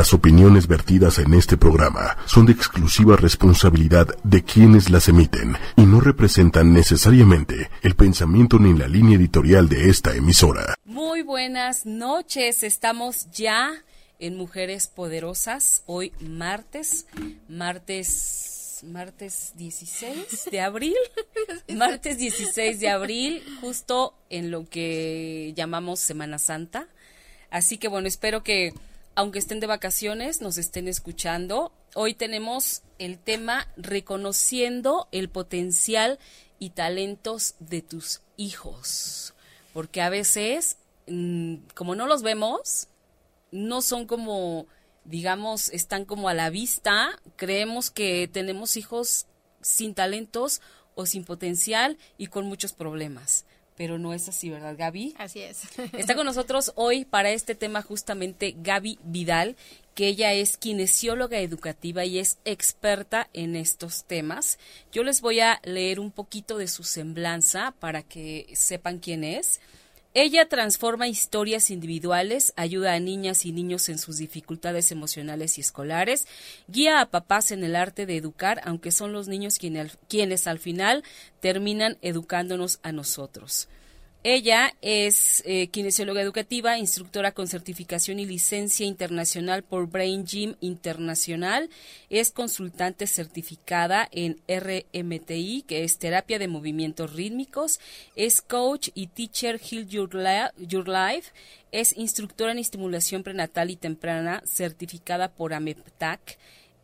Las opiniones vertidas en este programa son de exclusiva responsabilidad de quienes las emiten y no representan necesariamente el pensamiento ni la línea editorial de esta emisora. Muy buenas noches, estamos ya en Mujeres Poderosas, hoy martes, martes, martes 16 de abril, martes 16 de abril, justo en lo que llamamos Semana Santa. Así que bueno, espero que aunque estén de vacaciones, nos estén escuchando. Hoy tenemos el tema reconociendo el potencial y talentos de tus hijos. Porque a veces, mm, como no los vemos, no son como, digamos, están como a la vista. Creemos que tenemos hijos sin talentos o sin potencial y con muchos problemas pero no es así, ¿verdad, Gaby? Así es. Está con nosotros hoy para este tema justamente Gaby Vidal, que ella es kinesióloga educativa y es experta en estos temas. Yo les voy a leer un poquito de su semblanza para que sepan quién es. Ella transforma historias individuales, ayuda a niñas y niños en sus dificultades emocionales y escolares, guía a papás en el arte de educar, aunque son los niños quienes, al final terminan educándonos a nosotros. Ella es eh, kinesióloga educativa, instructora con certificación y licencia internacional por Brain Gym Internacional. Es consultante certificada en RMTI, que es terapia de movimientos rítmicos. Es coach y teacher Heal Your, Your Life. Es instructora en estimulación prenatal y temprana certificada por AMEPTAC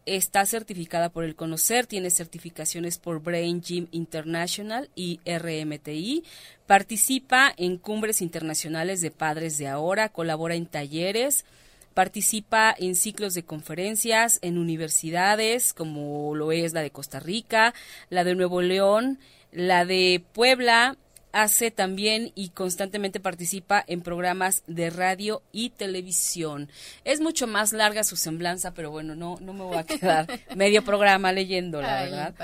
está certificada por el Conocer, tiene certificaciones por Brain Gym International y RMTI, participa en cumbres internacionales de padres de ahora, colabora en talleres, participa en ciclos de conferencias en universidades como lo es la de Costa Rica, la de Nuevo León, la de Puebla, hace también y constantemente participa en programas de radio y televisión. Es mucho más larga su semblanza, pero bueno, no, no me voy a quedar medio programa leyendo, la verdad.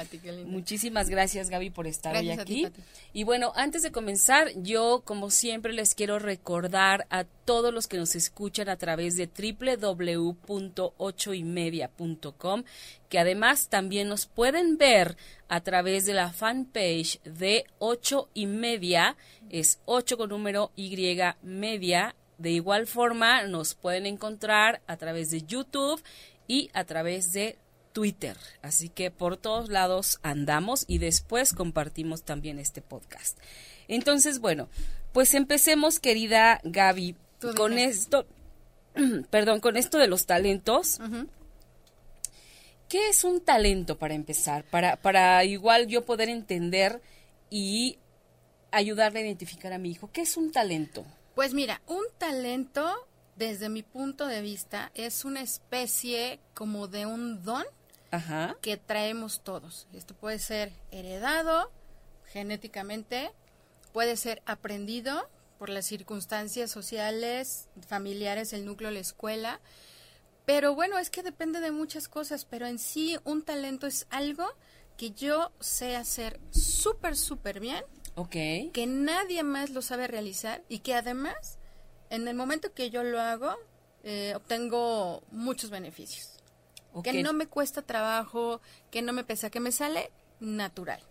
Muchísimas gracias, Gaby, por estar hoy aquí. y bueno, antes de comenzar, yo, como siempre, les quiero recordar a todos los que nos escuchan a través de www.ochoymedia.com que además también nos pueden ver a través de la fanpage de 8 y media, es 8 con número Y media. De igual forma nos pueden encontrar a través de YouTube y a través de Twitter. Así que por todos lados andamos y después compartimos también este podcast. Entonces, bueno, pues empecemos, querida Gaby, con esto, perdón, con esto de los talentos. ¿Qué es un talento para empezar? Para, para igual yo poder entender y ayudarle a identificar a mi hijo. ¿Qué es un talento? Pues mira, un talento, desde mi punto de vista, es una especie como de un don que traemos todos. Esto puede ser heredado genéticamente, puede ser aprendido por las circunstancias sociales, familiares, el núcleo, la escuela, pero bueno, es que depende de muchas cosas, pero en sí un talento es algo que yo sé hacer súper, súper bien. Ok. Que nadie más lo sabe realizar y que además, en el momento que yo lo hago, eh, obtengo muchos beneficios. Que no me cuesta trabajo, que no me pesa, que me sale natural.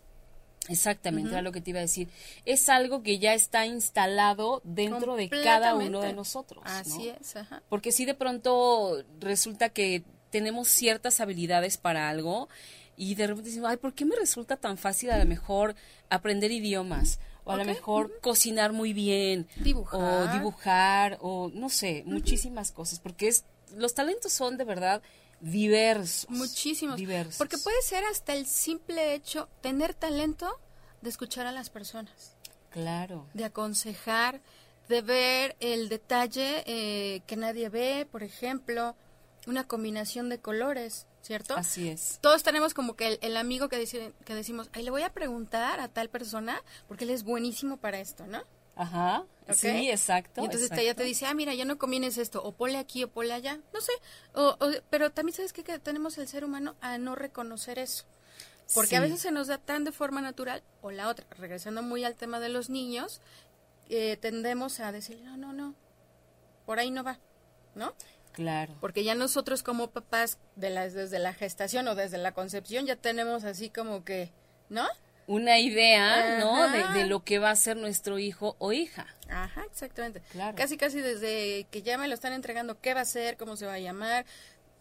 Exactamente, era lo que te iba a decir. Es algo que ya está instalado dentro de cada uno de nosotros. Así es, ajá. Porque si de pronto resulta que tenemos ciertas habilidades para algo y de repente decimos, ay, ¿por qué me resulta tan fácil a lo mejor aprender idiomas? O a lo mejor cocinar muy bien. Dibujar. O dibujar, o no sé, muchísimas cosas. Porque es, los talentos son de verdad diversos. Muchísimos. Diversos. Porque puede ser hasta el simple hecho, tener talento de escuchar a las personas. Claro. De aconsejar, de ver el detalle eh, que nadie ve, por ejemplo, una combinación de colores, ¿cierto? Así es. Todos tenemos como que el, amigo que, dice, que decimos, ay, le voy a preguntar a tal persona porque él es buenísimo para esto, ¿no? Ajá, sí, exacto. Y entonces ella te dice, ah, mira, ya no combines esto, o ponle aquí o ponle allá, no sé, o, pero también sabes que tenemos el ser humano a no reconocer eso. Porque a veces se nos da tan de forma natural, o la otra, regresando muy al tema de los niños, eh, tendemos a decir, no, no, no, por ahí no va, ¿no? Claro. Porque ya nosotros como papás, de las, desde la gestación o desde la concepción, ya tenemos así como que, ¿no? Una idea, ¿no? De, de, lo que va a ser nuestro hijo o hija. Ajá, exactamente. Claro. Casi, casi desde que ya me lo están entregando, qué va a ser, cómo se va a llamar,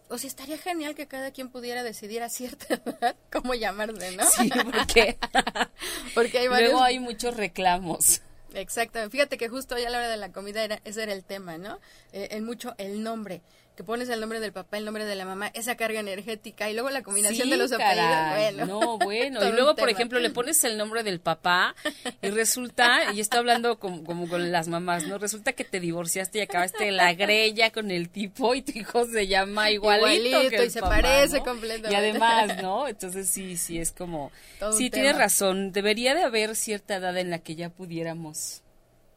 o sea, estaría genial que cada quien pudiera decidir a cierta edad cómo llamarse, ¿no? Sí, porque, porque hay varios... Luego hay muchos reclamos. Exacto. Fíjate que justo hoy a la hora de la comida era, ese era el tema, ¿no? Eh, en mucho el nombre que pones el nombre del papá, el nombre de la mamá, esa carga energética y luego la combinación de los apellidos, bueno. No, bueno, y luego, por ejemplo, le pones el nombre del papá y resulta, y estoy hablando como, con las mamás, ¿no? Resulta que te divorciaste y acabaste la grella con el tipo y tu hijo se llama igualito, que y se parece completamente. Y además, ¿no? Entonces sí, sí, es como, sí, tienes razón, debería de haber cierta edad en la que ya pudiéramos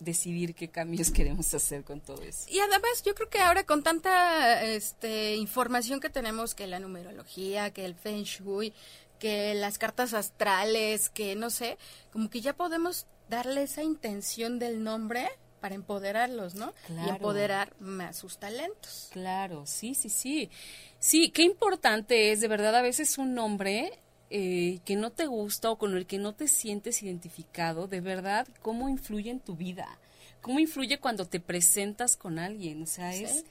decidir qué cambios queremos hacer con todo eso. Y además yo creo que ahora con tanta este, información que tenemos, que la numerología, que el feng shui, que las cartas astrales, que no sé, como que ya podemos darle esa intención del nombre para empoderarlos, ¿no? Y empoderar más sus talentos. Claro, sí, sí, sí. Sí, qué importante es, de verdad, a veces un nombre eh, que no te gusta o con el que no te sientes identificado, de verdad, cómo influye en tu vida, cómo influye cuando te presentas con alguien, o sea, es...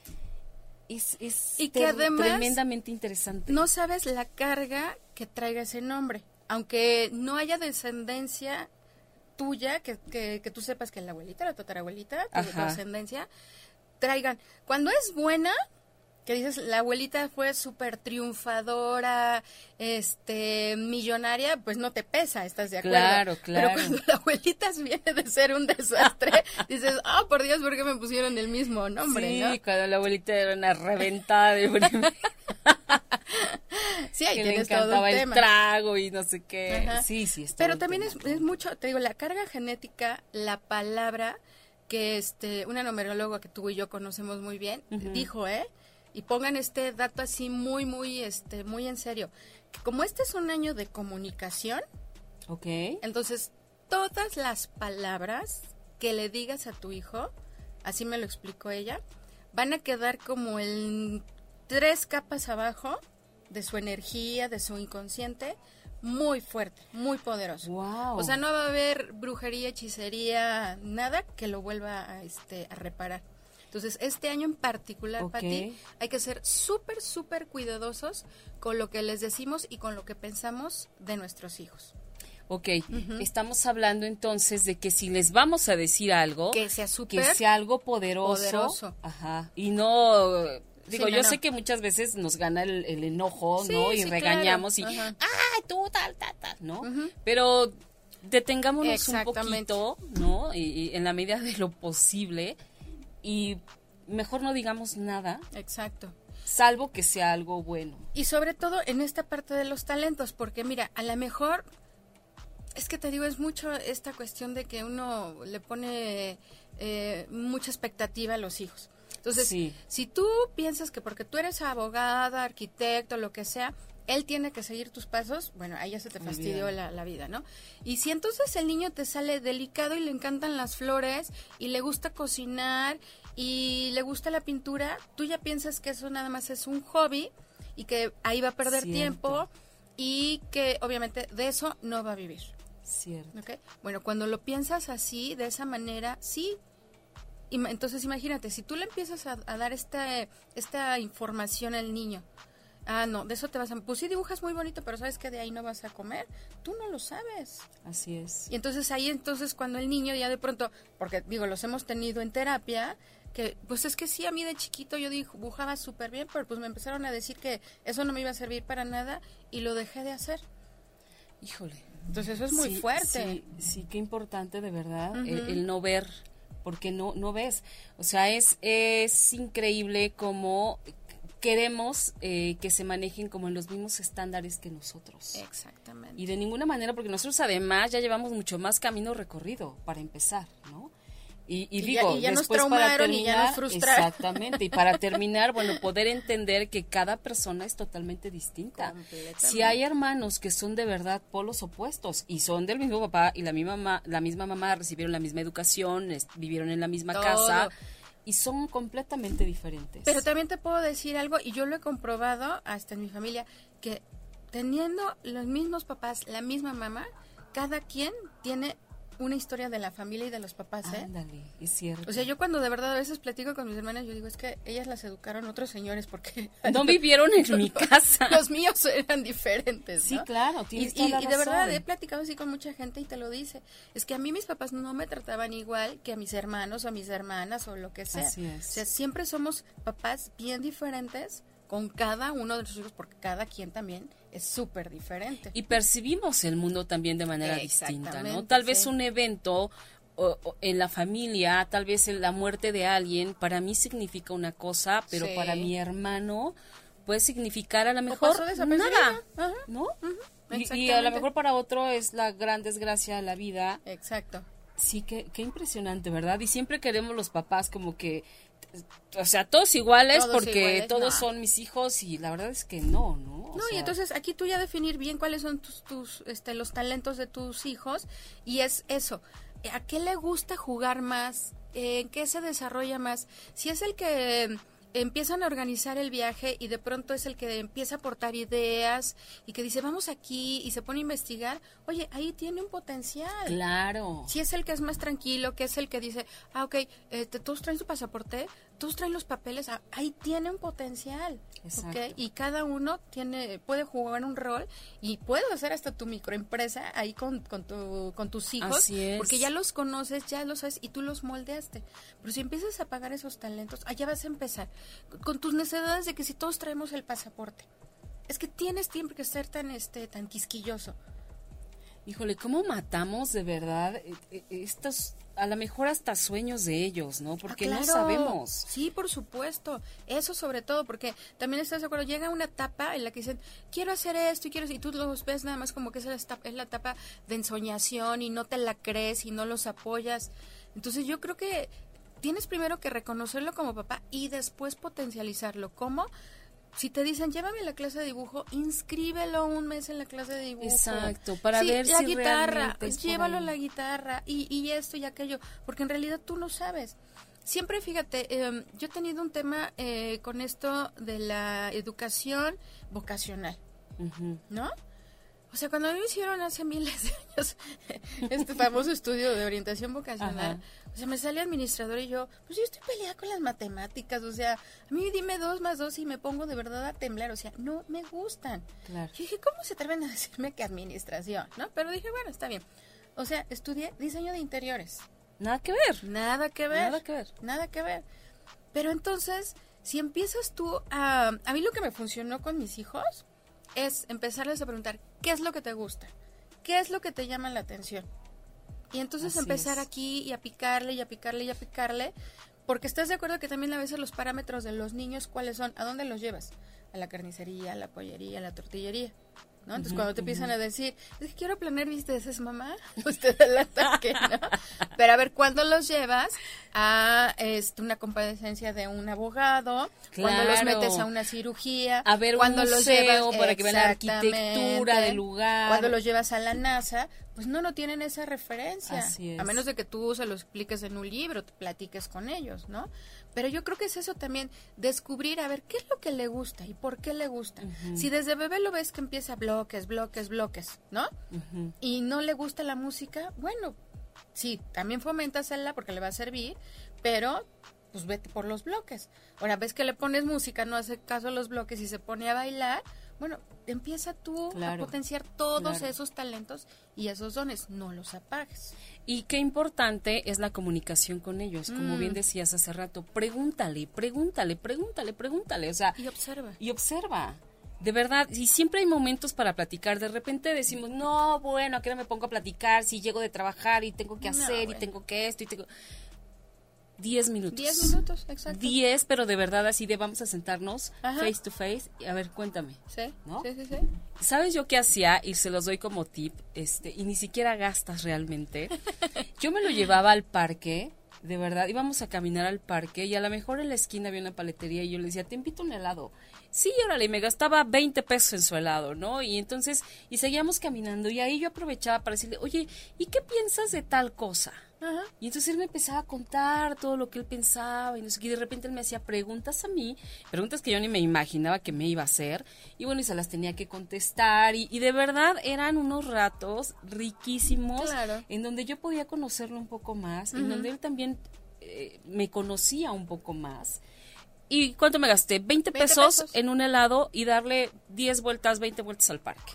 Es, es y que además tremendamente interesante. No sabes la carga que traiga ese nombre, aunque no haya descendencia tuya, que, que, tú sepas que la abuelita, la tatarabuelita, tu descendencia, traigan. Cuando es buena, que dices, la abuelita fue súper triunfadora, este, millonaria, pues no te pesa, ¿estás de acuerdo? Claro, claro. Pero cuando la abuelita viene de ser un desastre, dices, ah, por Dios, ¿por qué me pusieron el mismo nombre? Sí, cuando la abuelita era una reventada de Sí, ahí que tienes le encantaba el trago y no sé qué. Sí, sí, está Pero también es, es mucho, te digo, la carga genética, la palabra que este, una numeróloga que tú y yo conocemos muy bien, dijo, ¿eh? Y pongan este dato así muy, muy, este, muy en serio. Como este es un año de comunicación, ok entonces todas las palabras que le digas a tu hijo, así me lo explicó ella, van a quedar como en tres capas abajo de su energía, de su inconsciente, muy fuerte, muy poderoso. Wow. O sea, no va a haber brujería, hechicería, nada que lo vuelva a, este, a reparar. Entonces, este año en particular, para ti, hay que ser súper, súper cuidadosos con lo que les decimos y con lo que pensamos de nuestros hijos. Ok, estamos hablando entonces de que si les vamos a decir algo, que sea que sea algo poderoso, ajá, y no digo, yo sé que muchas veces nos gana el, enojo, ¿no? Y regañamos y, ay, tú tal, tal, tal, ¿no? Pero detengámonos un poquito, ¿no? y, en la medida de lo posible, y mejor no digamos nada. Exacto. Salvo que sea algo bueno. Y sobre todo en esta parte de los talentos, porque mira, a lo mejor, es que te digo, es mucho esta cuestión de que uno le pone eh, mucha expectativa a los hijos. Entonces, si tú piensas que porque tú eres abogada, arquitecto, lo que sea, él tiene que seguir tus pasos, bueno, ahí ya se te fastidió la, la, vida, ¿no? Y si entonces el niño te sale delicado y le encantan las flores y le gusta cocinar y le gusta la pintura, tú ya piensas que eso nada más es un hobby y que ahí va a perder tiempo y que obviamente de eso no va a vivir. Cierto. ¿Okay? Bueno, cuando lo piensas así, de esa manera, sí. Entonces imagínate, si tú le empiezas a, a dar esta, esta información al niño, Ah, no, de eso te vas a... Pues sí, dibujas muy bonito, pero sabes que de ahí no vas a comer. Tú no lo sabes. Así es. Y entonces ahí entonces cuando el niño ya de pronto, porque digo, los hemos tenido en terapia, que pues es que sí, a mí de chiquito yo dibujaba súper bien, pero pues me empezaron a decir que eso no me iba a servir para nada y lo dejé de hacer. Híjole. Entonces eso es muy fuerte. Sí, sí, qué importante de verdad el, no ver porque no no ves o sea es es increíble como queremos eh, que se manejen como en los mismos estándares que nosotros. Exactamente. Y de ninguna manera, porque nosotros además ya llevamos mucho más camino recorrido para empezar, ¿no? Y, digo, ya, después nos para terminar, y ya nos frustraron. Exactamente, y para terminar, bueno, poder entender que cada persona es totalmente distinta. Si hay hermanos que son de verdad polos opuestos y son del mismo papá y la misma, la misma mamá recibieron la misma educación, vivieron en la misma casa, y son completamente diferentes. Pero también te puedo decir algo, y yo lo he comprobado hasta en mi familia, que teniendo los mismos papás, la misma mamá, cada quien tiene una historia de la familia y de los papás, ¿eh? Ándale, es cierto. O sea, yo cuando de verdad a veces platico con mis hermanas, yo digo, es que ellas las educaron otros señores porque... No vivieron en mi casa. Los míos eran diferentes, Sí, claro, tienes y, y, de verdad he platicado así con mucha gente y te lo dice. Es que a mí mis papás no me trataban igual que a mis hermanos o a mis hermanas o lo que sea. Así es. O sea, siempre somos papás bien diferentes con cada uno de nuestros hijos porque cada quien también es súper diferente. Y percibimos el mundo también de manera distinta, ¿no? Tal vez un evento en la familia, tal vez la muerte de alguien, para mí significa una cosa, pero para mi hermano puede significar a lo mejor nada, ¿no? y, a lo mejor para otro es la gran desgracia de la vida. Exacto. Sí, qué, qué impresionante, ¿verdad? Y siempre queremos los papás como que o sea, todos iguales porque todos son mis hijos y la verdad es que no, ¿no? no, y entonces aquí tú ya definir bien cuáles son tus, tus, este, los talentos de tus hijos y es eso, ¿a qué le gusta jugar más? ¿En qué se desarrolla más? Si es el que empiezan a organizar el viaje y de pronto es el que empieza a aportar ideas y que dice vamos aquí y se pone a investigar, oye, ahí tiene un potencial. Claro. Si es el que es más tranquilo, que es el que dice, ah, ok, este, todos traen su pasaporte, todos traen los papeles, ah, ahí tiene un potencial. Exacto. Y cada uno tiene puede jugar un rol y puedes hacer hasta tu microempresa ahí con, con, tu, con tus hijos, porque ya los conoces, ya los sabes y tú los moldeaste. Pero si empiezas a pagar esos talentos, allá vas a empezar con tus necesidades de que si todos traemos el pasaporte. Es que tienes tiempo que ser tan este tan quisquilloso. Híjole, ¿cómo matamos de verdad eh, eh, estos, a lo mejor hasta sueños de ellos, ¿no? Porque ah, no sabemos. Sí, por supuesto. Eso sobre todo, porque también estás de acuerdo, llega una etapa en la que dicen, quiero hacer esto y quiero, y tú los ves nada más como que es la, etapa, es la etapa de ensoñación y no te la crees y no los apoyas. Entonces yo creo que tienes primero que reconocerlo como papá y después potencializarlo. ¿Cómo? Si te dicen llévame a la clase de dibujo, inscríbelo un mes en la clase de dibujo. Exacto, para ver la si guitarra, llévalo a la guitarra y, y, esto y aquello, porque en realidad tú no sabes. Siempre fíjate, em, yo he tenido un tema eh, con esto de la educación vocacional, ¿no? O sea, cuando me hicieron hace miles de años este famoso estudio de orientación vocacional, o sea, me sale administrador y yo, pues yo estoy peleada con las matemáticas, o sea, a mí dime dos más dos y me pongo de verdad a temblar, o sea, no me gustan. Claro. Y dije, ¿cómo se atreven a decirme que administración? ¿No? Pero dije, bueno, está bien. O sea, estudié diseño de interiores. Nada que ver. Nada que ver. Nada que ver. Nada que ver. Pero entonces, si empiezas tú a... A mí lo que me funcionó con mis hijos es empezarles a preguntar, ¿qué es lo que te gusta? ¿Qué es lo que te llama la atención? Y entonces empezar aquí y a picarle y a picarle y a picarle, porque estás de acuerdo que también a veces los parámetros de los niños, ¿cuáles son? ¿A dónde los llevas? A la carnicería, a la pollería, a la tortillería. ¿No? Entonces, cuando te empiezan a decir, es que quiero planear visitas, mamá, usted el ataque, ¿no? Pero a ver, ¿cuándo los llevas a este, una compadecencia de un abogado? Cuando los metes a una cirugía? A ver, cuando los llevas, para que vean la arquitectura del lugar. Cuando los llevas a la NASA, pues no, no tienen esa referencia. Así A menos de que tú se lo expliques en un libro, te platiques con ellos, ¿no? Pero yo creo que es eso también, descubrir a ver qué es lo que le gusta y por qué le gusta. Si desde bebé lo ves que empieza bloques, bloques, bloques, ¿no? Y no le gusta la música, bueno, sí, también foméntasela porque le va a servir, pero pues vete por los bloques. Ahora ves que le pones música, no hace caso a los bloques y se pone a bailar, bueno, empieza tú a potenciar todos esos talentos y esos dones, no los apagues. Y qué importante es la comunicación con ellos, como bien mm. decías hace rato, pregúntale, pregúntale, pregúntale, pregúntale, o sea, y observa. Y observa. De verdad, y siempre hay momentos para platicar. De repente decimos, no, bueno, ¿a qué me pongo a platicar si llego de trabajar y tengo que hacer y tengo que esto y tengo... 10 minutos. 10 minutos, exacto. 10, pero de verdad así de vamos a sentarnos face to face. Y a ver, cuéntame. Sí, ¿no? sí, sí, sí. ¿Sabes yo qué hacía? Y se los doy como tip, este, y ni siquiera gastas realmente. yo me lo llevaba al parque, de verdad, íbamos a caminar al parque y a lo mejor en la esquina había una paletería y yo le decía, te invito un helado. Sí, órale, y me gastaba 20 pesos en su helado, ¿no? Y entonces, y seguíamos caminando y ahí yo aprovechaba para decirle, oye, ¿y qué piensas de tal cosa? Y entonces él me empezaba a contar todo lo que él pensaba y, no sé, y de repente él me hacía preguntas a mí, preguntas que yo ni me imaginaba que me iba a hacer. Y bueno, y se las tenía que contestar. Y, de verdad eran unos ratos riquísimos en donde yo podía conocerlo un poco más, en donde él también eh, me conocía un poco más. ¿Y cuánto me gasté? 20, pesos, en un helado y darle 10 vueltas, 20 vueltas al parque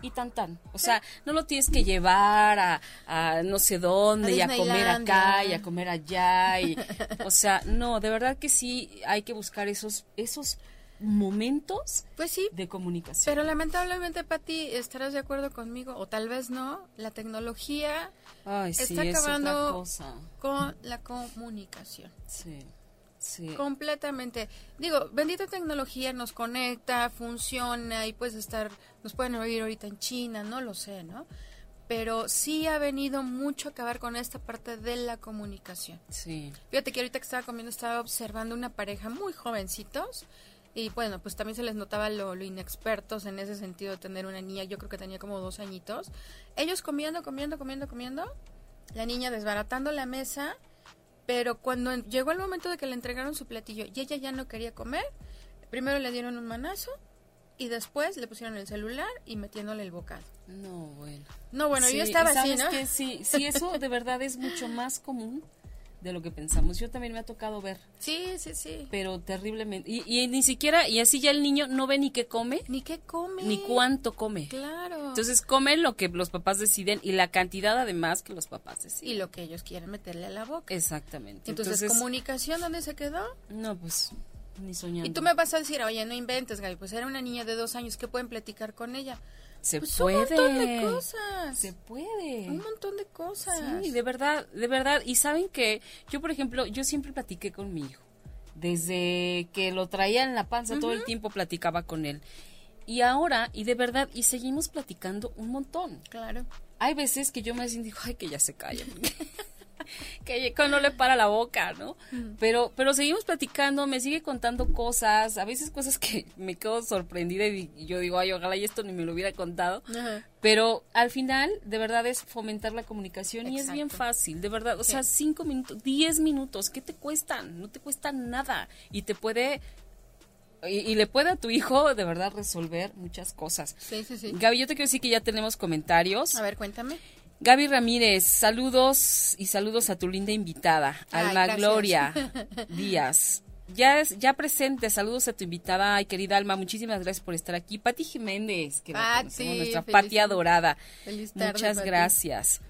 y tan tan. O sea, no lo tienes que llevar a, no sé dónde y a comer acá y a comer allá. Y, o sea, no, de verdad que sí hay que buscar esos, esos momentos pues sí, de comunicación. Pero lamentablemente, Pati, estarás de acuerdo conmigo, o tal vez no, la tecnología está acabando con la comunicación. Sí. Completamente. Digo, bendita tecnología nos conecta, funciona y puedes estar, nos pueden oír ahorita en China, no lo sé, ¿no? Pero sí ha venido mucho a acabar con esta parte de la comunicación. Sí. Fíjate que ahorita que estaba comiendo estaba observando una pareja muy jovencitos y bueno, pues también se les notaba lo, lo, inexpertos en ese sentido de tener una niña, yo creo que tenía como dos añitos. Ellos comiendo, comiendo, comiendo, comiendo, la niña desbaratando la mesa pero cuando llegó el momento de que le entregaron su platillo y ella ya no quería comer, primero le dieron un manazo y después le pusieron el celular y metiéndole el bocado. No, bueno. No, bueno, yo estaba así, ¿no? Que sí, sí, eso de verdad es mucho más común de lo que pensamos. Yo también me ha tocado ver. Sí, sí, sí. Pero terriblemente. Y, ni siquiera, y así ya el niño no ve ni qué come. Ni qué come. Ni cuánto come. Claro. Entonces comen lo que los papás deciden y la cantidad además que los papás deciden. Y lo que ellos quieren meterle a la boca. Exactamente. Entonces, ¿comunicación dónde se quedó? No, pues ni soñando. Y tú me vas a decir, oye, no inventes, Gaby, pues era una niña de dos años, ¿qué pueden platicar con ella? Se pues puede. Un montón de cosas. Se puede. Un montón de cosas. Sí, de verdad, de verdad. Y saben que yo, por ejemplo, yo siempre platiqué con mi hijo. Desde que lo traía en la panza, todo el tiempo platicaba con él. Y ahora, y de verdad, y seguimos platicando un montón. Claro. Hay veces que yo me digo, ay, que ya se calle. que no le para la boca, ¿no? Pero, pero seguimos platicando, me sigue contando cosas, a veces cosas que me quedo sorprendida y, yo digo, ay, ojalá y esto ni me lo hubiera contado. Pero al final, de verdad, es fomentar la comunicación y es bien fácil, de verdad. O sea, cinco minutos, diez minutos, ¿qué te cuestan? No te cuestan nada y te puede y, le puede a tu hijo de verdad resolver muchas cosas. Sí, sí, sí. Gaby, yo te quiero decir que ya tenemos comentarios. A ver, cuéntame. Gaby Ramírez, saludos y saludos a tu linda invitada, Alma Gloria Díaz. Ya, es, ya presente, saludos a tu invitada, ay querida Alma, muchísimas gracias por estar aquí. Pati Jiménez, que nuestra Pati adorada. muchas gracias.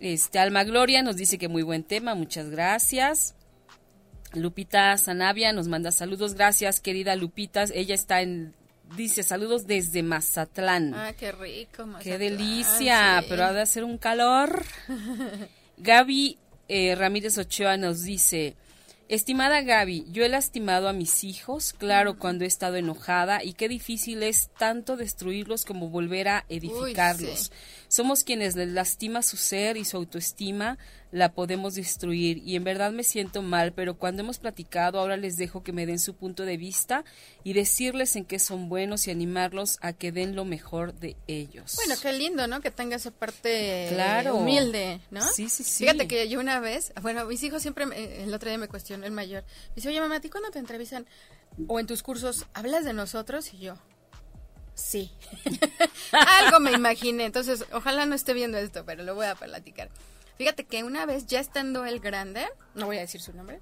Este, Alma Gloria nos dice que muy buen tema, muchas gracias. Lupita Sanavia nos manda saludos, gracias querida Lupita, ella está en dice saludos desde Mazatlán. Ah, qué rico, Mazatlán. Qué delicia, pero ha de hacer un calor. Gaby eh, Ramírez Ochoa nos dice, Estimada Gaby, yo he lastimado a mis hijos, claro, cuando he estado enojada, y qué difícil es tanto destruirlos como volver a edificarlos. Somos quienes les lastima su ser y su autoestima, la podemos destruir. Y en verdad me siento mal, pero cuando hemos platicado, ahora les dejo que me den su punto de vista y decirles en qué son buenos y animarlos a que den lo mejor de ellos. Bueno, qué lindo, ¿no? Que tenga esa parte claro. humilde, ¿no? Sí, sí, sí. Fíjate que yo una vez, bueno, mis hijos siempre, el otro día me cuestionó el mayor, me dice, oye mamá, ¿a ti cuando te entrevistan o en tus cursos hablas de nosotros? Y yo, Sí. Algo me imaginé. Entonces, ojalá no esté viendo esto, pero lo voy a platicar. Fíjate que una vez, ya estando el grande, no voy a decir su nombre,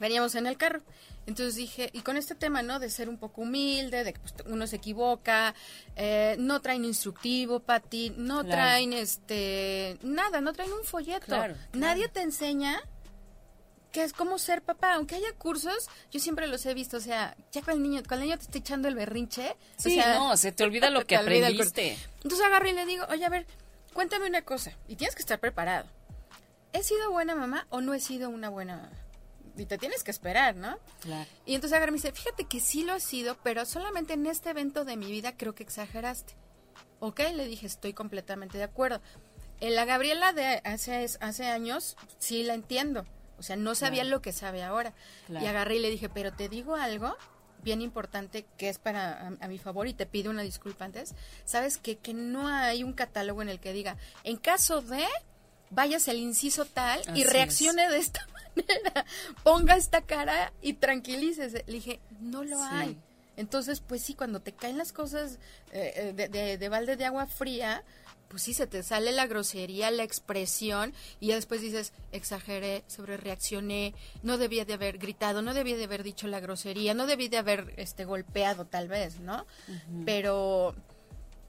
veníamos en el carro. Entonces dije, y con este tema, ¿no? De ser un poco humilde, de que pues, uno se equivoca, eh, no traen instructivo para ti, no traen este, nada, no traen un folleto. Nadie te enseña que es como ser papá, aunque haya cursos, yo siempre los he visto, o sea, ya con el niño, cuando el niño te está echando el berrinche, sí, no, se te olvida lo que aprendiste. Entonces agarro y le digo, oye, a ver, cuéntame una cosa, y tienes que estar preparado. ¿He sido buena mamá o no he sido una buena mamá? Y te tienes que esperar, ¿no? Claro. Y entonces agarra me dice, fíjate que sí lo he sido, pero solamente en este evento de mi vida creo que exageraste. Ok, le dije, estoy completamente de acuerdo. En la Gabriela de hace, hace años, sí la entiendo. O sea, no sabía lo que sabe ahora. Y agarré y le dije, pero te digo algo bien importante que es para a, mi favor y te pido una disculpa antes. Sabes que, que no hay un catálogo en el que diga, en caso de vayas el inciso tal y reaccione de esta manera, ponga esta cara y tranquilícese. Le dije, no lo hay. Entonces, pues sí, cuando te caen las cosas eh, eh, de, de, balde de agua fría, pues sí, se te sale la grosería, la expresión, y ya después dices, exageré, sobre reaccioné, no debía de haber gritado, no debía de haber dicho la grosería, no debía de haber este golpeado tal vez, ¿no? Pero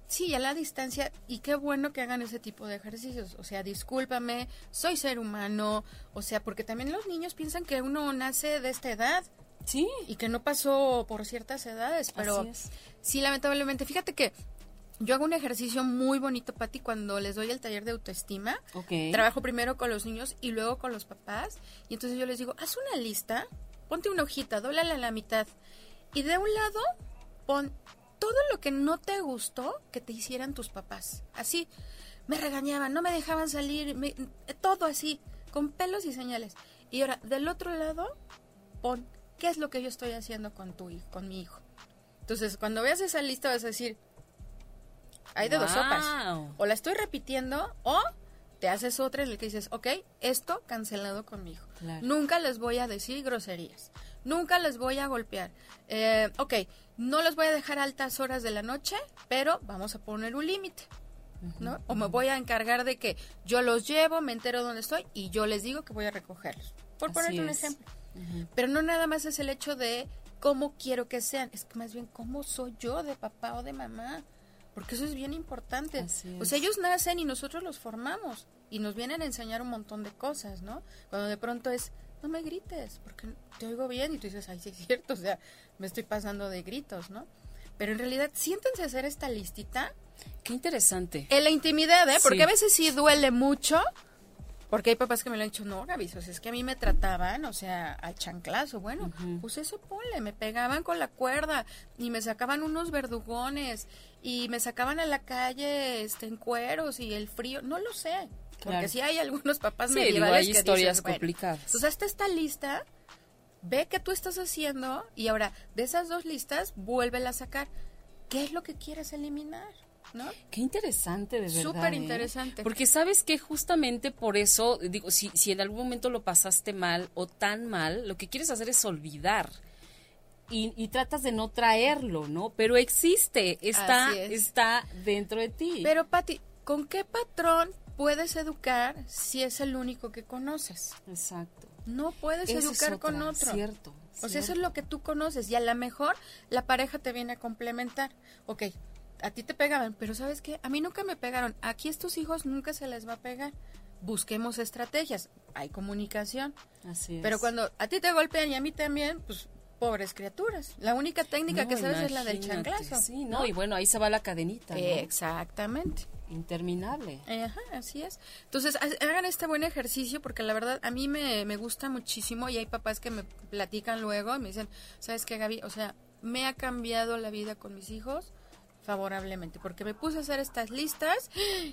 sí, a la distancia, y qué bueno que hagan ese tipo de ejercicios. O sea, discúlpame, soy ser humano, o sea, porque también los niños piensan que uno nace de esta edad Sí. Y que no pasó por ciertas edades, pero sí, lamentablemente. Fíjate que yo hago un ejercicio muy bonito, Pati, cuando les doy el taller de autoestima. Trabajo primero con los niños y luego con los papás. Y entonces yo les digo, haz una lista, ponte una hojita, dóblala a la mitad. Y de un lado, pon todo lo que no te gustó que te hicieran tus papás. Así, me regañaban, no me dejaban salir, todo así, con pelos y señales. Y ahora, del otro lado, pon ¿qué es lo que yo estoy haciendo con tu hijo, con mi hijo? Entonces, cuando veas esa lista vas a decir, hay de dos sopas. O la estoy repitiendo o te haces otra en la que dices, ok, esto cancelado con mi hijo. Nunca les voy a decir groserías. Nunca les voy a golpear. Eh, ok, no los voy a dejar altas horas de la noche, pero vamos a poner un límite. ¿no? O me voy a encargar de que yo los llevo, me entero dónde estoy y yo les digo que voy a recogerlos. Por ponerte un ejemplo. Pero no nada más es el hecho de cómo quiero que sean, es que más bien cómo soy yo de papá o de mamá, porque eso es bien importante. O sea, ellos nacen y nosotros los formamos y nos vienen a enseñar un montón de cosas, ¿no? Cuando de pronto es, no me grites, porque te oigo bien y tú dices, ay, sí es cierto, o sea, me estoy pasando de gritos, ¿no? Pero en realidad, siéntense a hacer esta listita. Qué interesante. En la intimidad, ¿eh? Porque a veces sí duele mucho porque hay papás que me lo han dicho, no, Gaby, o es que a mí me trataban, o sea, al chanclazo. Bueno, pues eso ponle, me pegaban con la cuerda y me sacaban unos verdugones y me sacaban a la calle este, en cueros y el frío, no lo sé. Porque sí hay algunos papás sí, medievales hay historias complicadas. Entonces, hasta esta lista, ve qué tú estás haciendo y ahora, de esas dos listas, vuélvela a sacar. ¿Qué es lo que quieres eliminar? ¿No? Qué interesante, de verdad. Súper ¿eh? interesante. Porque sabes que justamente por eso, digo, si, si en algún momento lo pasaste mal o tan mal, lo que quieres hacer es olvidar. Y, y tratas de no traerlo, ¿no? Pero existe, está, está dentro de ti. Pero, Pati, ¿con qué patrón puedes educar si es el único que conoces? Exacto. No puedes educar con otro. Cierto. O sea, eso es lo que tú conoces y a lo mejor la pareja te viene a complementar. Ok, a ti te pegaban, pero ¿sabes qué? A mí nunca me pegaron. Aquí estos hijos nunca se les va a pegar. Busquemos estrategias. Hay comunicación. Así es. Pero cuando a ti te golpean y a mí también, pues pobres criaturas. La única técnica que sabes es la del chanclazo. Sí, no, y bueno, ahí se va la cadenita. Exactamente. Interminable. Ajá, así es. Entonces, hagan este buen ejercicio porque la verdad a mí me, me gusta muchísimo y hay papás que me platican luego y me dicen, ¿sabes qué, Gaby? O sea, me ha cambiado la vida con mis hijos favorablemente, porque me puse a hacer estas listas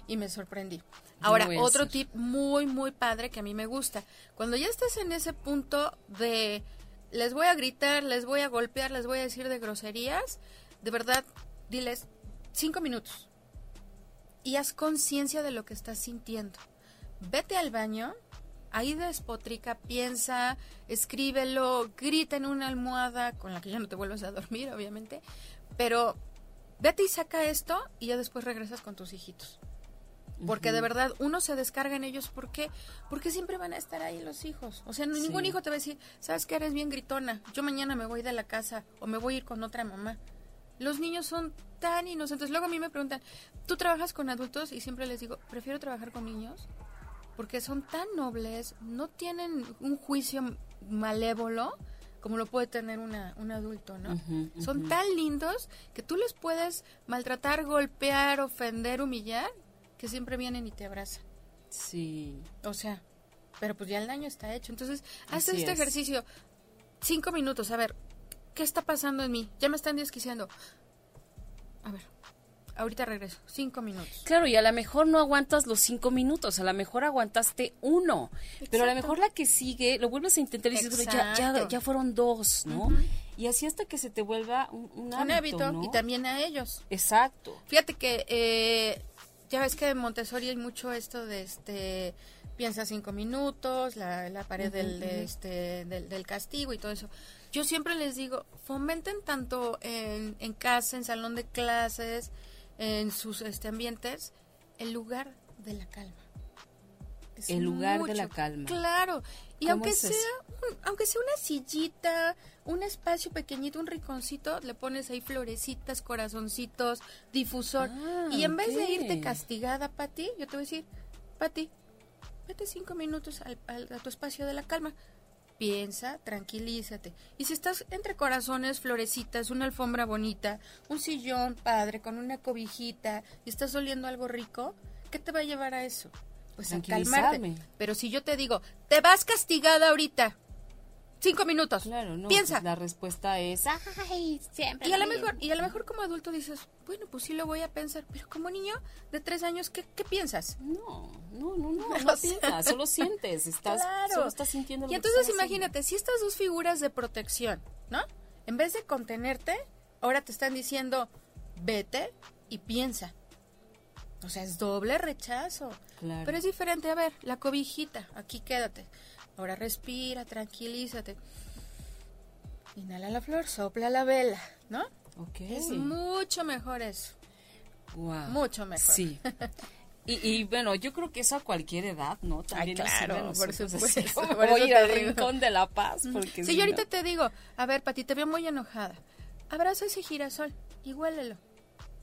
y me sorprendí. Ahora, otro tip muy, muy padre que a mí me gusta. Cuando ya estás en ese punto de les voy a gritar, les voy a golpear, les voy a decir de groserías, de verdad, diles cinco minutos y haz conciencia de lo que estás sintiendo. Vete al baño, ahí despotrica, piensa, escríbelo, grita en una almohada con la que ya no te vuelvas a dormir, obviamente, pero vete y saca esto y ya después regresas con tus hijitos. Porque de verdad uno se descarga en ellos porque porque siempre van a estar ahí los hijos. O sea, ningún hijo te va a decir, "¿Sabes que eres bien gritona? Yo mañana me voy de la casa o me voy a ir con otra mamá." Los niños son tan inocentes. Luego a mí me preguntan, "¿Tú trabajas con adultos?" y siempre les digo, "Prefiero trabajar con niños." Porque son tan nobles, no tienen un juicio malévolo como lo puede tener una, un adulto, ¿no? Son tan lindos que tú les puedes maltratar, golpear, ofender, humillar, que siempre vienen y te abrazan. Sí. O sea, pero pues ya el daño está hecho. Entonces, haz este ejercicio. Cinco minutos, a ver, ¿qué está pasando en mí? Ya me están desquiciando. A ver, ahorita regreso, cinco minutos. Claro, y a lo mejor no aguantas los cinco minutos, a lo mejor aguantaste uno, pero a lo mejor la que sigue lo vuelves a intentar y dices, ya, ya, ya, fueron dos, ¿no? Y así hasta que se te vuelva un, hábito, y también a ellos. Exacto. Fíjate que eh, ya ves que en Montessori hay mucho esto de este piensa cinco minutos, la, la pared del, este, del, del, castigo y todo eso. Yo siempre les digo, fomenten tanto en, en casa, en salón de clases, en sus este, ambientes, el lugar de la calma. el lugar de la calma. Claro. Y aunque sea, aunque sea una sillita, un espacio pequeñito, un rinconcito, le pones ahí florecitas, corazoncitos, difusor. Ah, y en vez de irte castigada, Pati, yo te voy a decir, Pati, vete cinco minutos al, a tu espacio de la calma. Piensa, tranquilízate. Y si estás entre corazones, florecitas, una alfombra bonita, un sillón padre con una cobijita y estás oliendo algo rico, ¿qué te va a llevar a eso? Pues a calmarte. Pero si yo te digo, te vas castigada ahorita, cinco minutos. Claro, no. Piensa. Pues la respuesta es, ay, siempre. Y a lo mejor, y a lo mejor como adulto dices, bueno, pues sí lo voy a pensar, pero como niño de tres años, ¿qué, qué piensas? No, no, no, no, no, piensas, solo sientes, estás, solo estás sintiendo. y entonces imagínate, si estas dos figuras de protección, ¿no? En vez de contenerte, ahora te están diciendo, vete y piensa. O sea, es doble rechazo. Claro. Pero es diferente. A ver, la cobijita, aquí quédate. Ahora respira, tranquilízate. Inhala la flor, sopla la vela, ¿no? Ok. Es mucho mejor eso. Wow. Mucho mejor. Sí. Y, bueno, yo creo que eso a cualquier edad, ¿no? También Ay, claro, por supuesto. Voy a ir al rincón de la paz. Porque sí, yo ahorita te digo, a ver, Pati, te veo muy enojada. Abraza ese girasol y huélelo.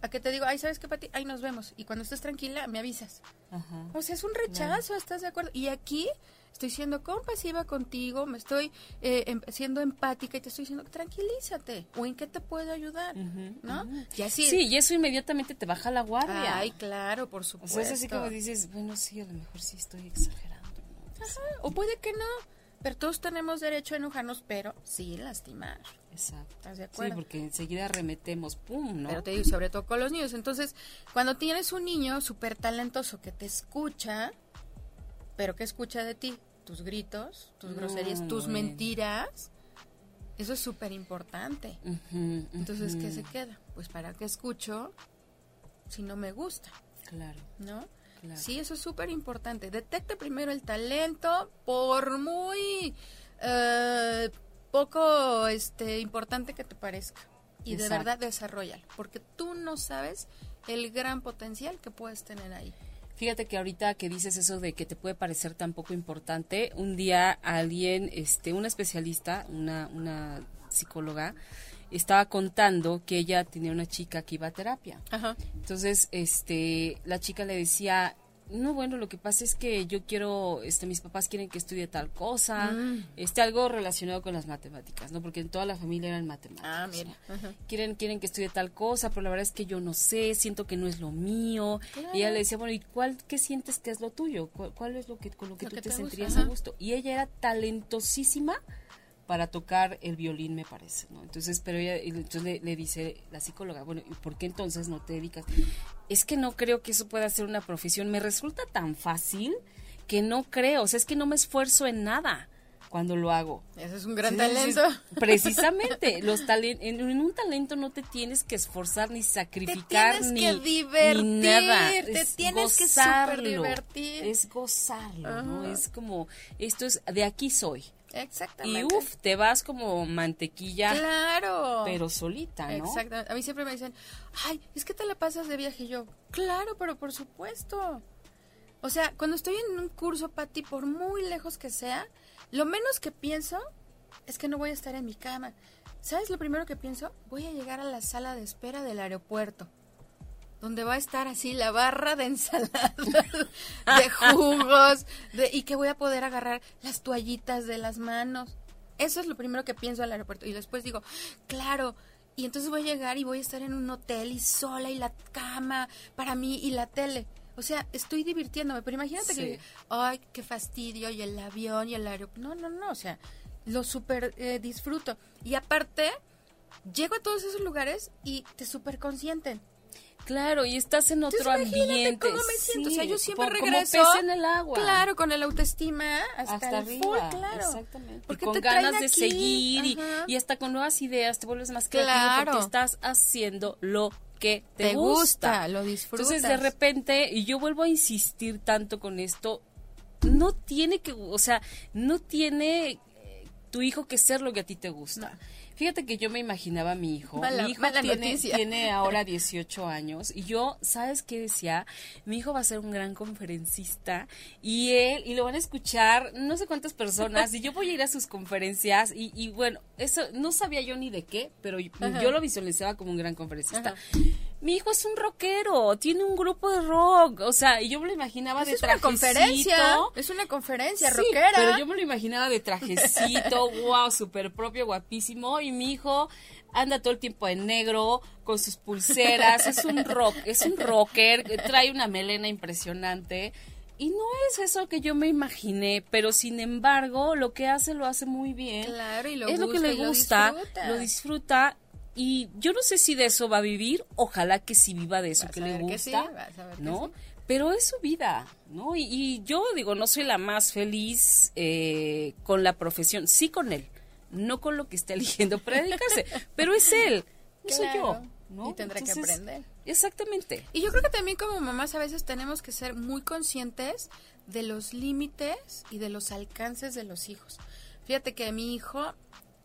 A que te digo, ay, ¿sabes qué, Pati? Ahí nos vemos. Y cuando estés tranquila, me avisas. Ajá. O sea, es un rechazo, ¿estás de acuerdo? Y aquí estoy siendo compasiva contigo, me estoy eh, em, siendo empática y te estoy diciendo, tranquilízate, o en qué te puedo ayudar, ¿no? Y así, sí, y eso inmediatamente te baja la guardia. Ay, claro, por supuesto. O sea, es así como dices, bueno, sí, a lo mejor sí estoy exagerando. o puede que no, pero todos tenemos derecho a enojarnos, pero sí lastimar. Exacto. ¿Estás de acuerdo? Sí, porque enseguida remetemos, pum, ¿no? Pero te digo, sobre todo con los niños. Entonces, cuando tienes un niño súper talentoso que te escucha, pero ¿qué escucha de ti? Tus gritos, tus groserías, tus mentiras. Eso es súper importante. Entonces, ¿qué se queda? Pues para qué escucho si no me gusta. Claro. ¿No? Sí, eso es súper importante. Detecta primero el talento, por muy eh, poco este, importante que te parezca. Y de verdad desarrollalo, porque tú no sabes el gran potencial que puedes tener ahí. Fíjate que ahorita que dices eso de que te puede parecer tan poco importante, un día alguien, este, una especialista, una, una psicóloga, estaba contando que ella tenía una chica que iba a terapia. Entonces, este, la chica le decía, no, bueno, lo que pasa es que yo quiero, este, mis papás quieren que estudie tal cosa, mm. este, algo relacionado con las matemáticas, ¿no? Porque en toda la familia eran matemáticas. Ah, mira. Quieren, quieren que estudie tal cosa, pero la verdad es que yo no sé, siento que no es lo mío. Y ella le decía, bueno, ¿y cuál, qué sientes que es lo tuyo? ¿Cuál, es lo que, con lo que tú te, sentirías a gusto? Y ella era talentosísima para tocar el violín, me parece, ¿no? Entonces, pero ella, entonces le, dice la psicóloga, bueno, ¿y por qué entonces no te dedicas? Es que no creo que eso pueda ser una profesión, me resulta tan fácil que no creo, o sea, es que no me esfuerzo en nada cuando lo hago. Eso es un gran talento. precisamente, los en, un talento no te tienes que esforzar ni sacrificar te ni, que divertir, ni nada. Te tienes que super divertir. Es gozarlo, ¿no? Es como esto es de aquí soy. Exactamente. Y uff, te vas como mantequilla. Claro. Pero solita, ¿no? Exactamente. A mí siempre me dicen, ay, es que te la pasas de viaje. Y yo, claro, pero por supuesto. O sea, cuando estoy en un curso, Pati, por muy lejos que sea, lo menos que pienso es que no voy a estar en mi cama. ¿Sabes lo primero que pienso? Voy a llegar a la sala de espera del aeropuerto donde va a estar así la barra de ensaladas, de jugos, de, y que voy a poder agarrar las toallitas de las manos. Eso es lo primero que pienso al aeropuerto. Y después digo, claro, y entonces voy a llegar y voy a estar en un hotel y sola y la cama para mí y la tele. O sea, estoy divirtiéndome, pero imagínate que, ay, qué fastidio, y el avión y el aeropuerto. No, no, no, o sea, lo súper eh, disfruto. Y aparte, llego a todos esos lugares y te súper consienten. Claro, y estás en otro ambiente. cómo me siento. o sea, yo siempre regreso. Como pez en el agua. Claro, con el autoestima hasta, arriba. claro. Exactamente. Porque y con ganas de seguir y, hasta con nuevas ideas te vuelves más creativo porque estás haciendo lo que te, gusta. lo disfrutas. Entonces, de repente, y yo vuelvo a insistir tanto con esto, no tiene que, o sea, no tiene eh, tu hijo que ser lo que a ti te gusta. Fíjate que yo me imaginaba a mi hijo. mi hijo tiene, tiene, ahora 18 años y yo, ¿sabes qué decía? Mi hijo va a ser un gran conferencista y él, y lo van a escuchar no sé cuántas personas y yo voy a ir a sus conferencias y, bueno, eso no sabía yo ni de qué, pero yo lo visualizaba como un gran conferencista mi hijo es un rockero, tiene un grupo de rock, o sea, yo me lo imaginaba pues de trajecito. Es una conferencia, es una conferencia rockera. pero yo me lo imaginaba de trajecito, wow, súper propio, guapísimo, y mi hijo anda todo el tiempo en negro, con sus pulseras, es un rock, es un rocker, trae una melena impresionante. Y no es eso que yo me imaginé, pero sin embargo, lo que hace lo hace muy bien. Claro, y lo es lo que le gusta, lo disfruta y yo no sé si de eso va a vivir, ojalá que sí viva de eso que le gusta, ¿no? Pero es su vida, ¿no? Y, yo digo, no soy la más feliz eh, con la profesión, sí con él, no con lo que está eligiendo para dedicarse, pero es él, no soy yo. ¿no? Y tendrá que aprender. Exactamente. Y yo creo que también como mamás a veces tenemos que ser muy conscientes de los límites y de los alcances de los hijos. Fíjate que mi hijo,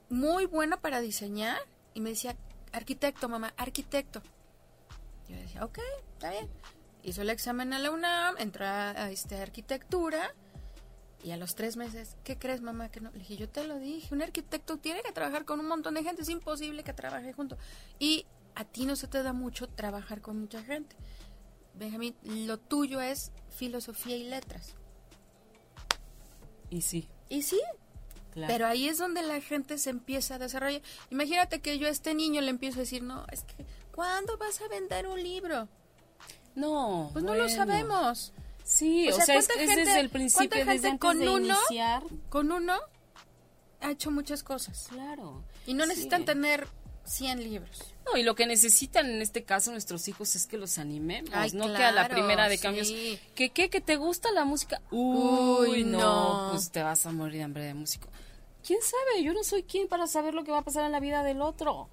muy bueno para diseñar, y me decía, arquitecto, mamá, arquitecto. Yo decía, ok, está bien. Hizo el examen a la UNAM, entró a, este, arquitectura y a los tres meses, ¿qué crees, mamá? Que no. Le dije, yo te lo dije, un arquitecto tiene que trabajar con un montón de gente, es imposible que trabaje junto. Y a ti no se te da mucho trabajar con mucha gente. Benjamín, lo tuyo es filosofía y letras. Y sí. Y sí, pero ahí es donde la gente se empieza a desarrollar. Imagínate que yo a este niño le empiezo a decir, no, es que, ¿cuándo vas a vender un libro? No. Pues no lo sabemos. Sí, o sea, es, desde el principio, desde antes con de uno, iniciar. Con uno ha hecho muchas cosas. Claro. Y no necesitan tener 100 libros. No, y lo que necesitan en este caso nuestros hijos es que los animemos, no que a la primera de cambios. ¿Que qué? ¿Que te gusta la música? Uy, no, pues te vas a morir de hambre de músico. ¿Quién sabe? Yo no soy quien para saber lo que va a pasar en la vida del otro.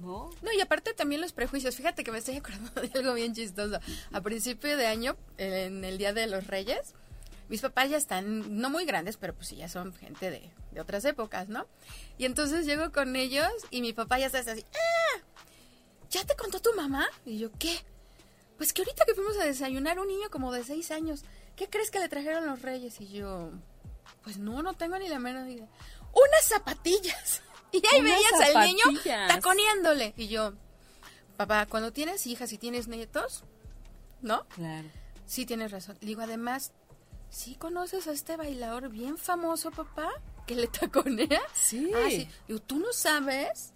¿No? No, y aparte también los prejuicios. Fíjate que me estoy acordando de algo bien chistoso. A principio de año, en el Día de los Reyes, mis papás ya están, no muy grandes, pero pues sí, ya son gente de, de otras épocas, ¿no? Y entonces llego con ellos y mi papá ya está así, ¡ah! ¿Ya te contó tu mamá? Y yo, ¿qué? Pues que ahorita que fuimos a desayunar un niño como de seis años, ¿qué crees que le trajeron los reyes? Y yo, pues no, no tengo ni la menor idea. Unas zapatillas. Y ahí veías al niño taconeándole. Y yo, papá, cuando tienes hijas y tienes nietos, ¿no? Claro. Sí, tienes razón. Digo, además, ¿sí conoces a este bailador bien famoso, papá? Que le taconea. Sí. Ah, sí. Digo, ¿tú no sabes?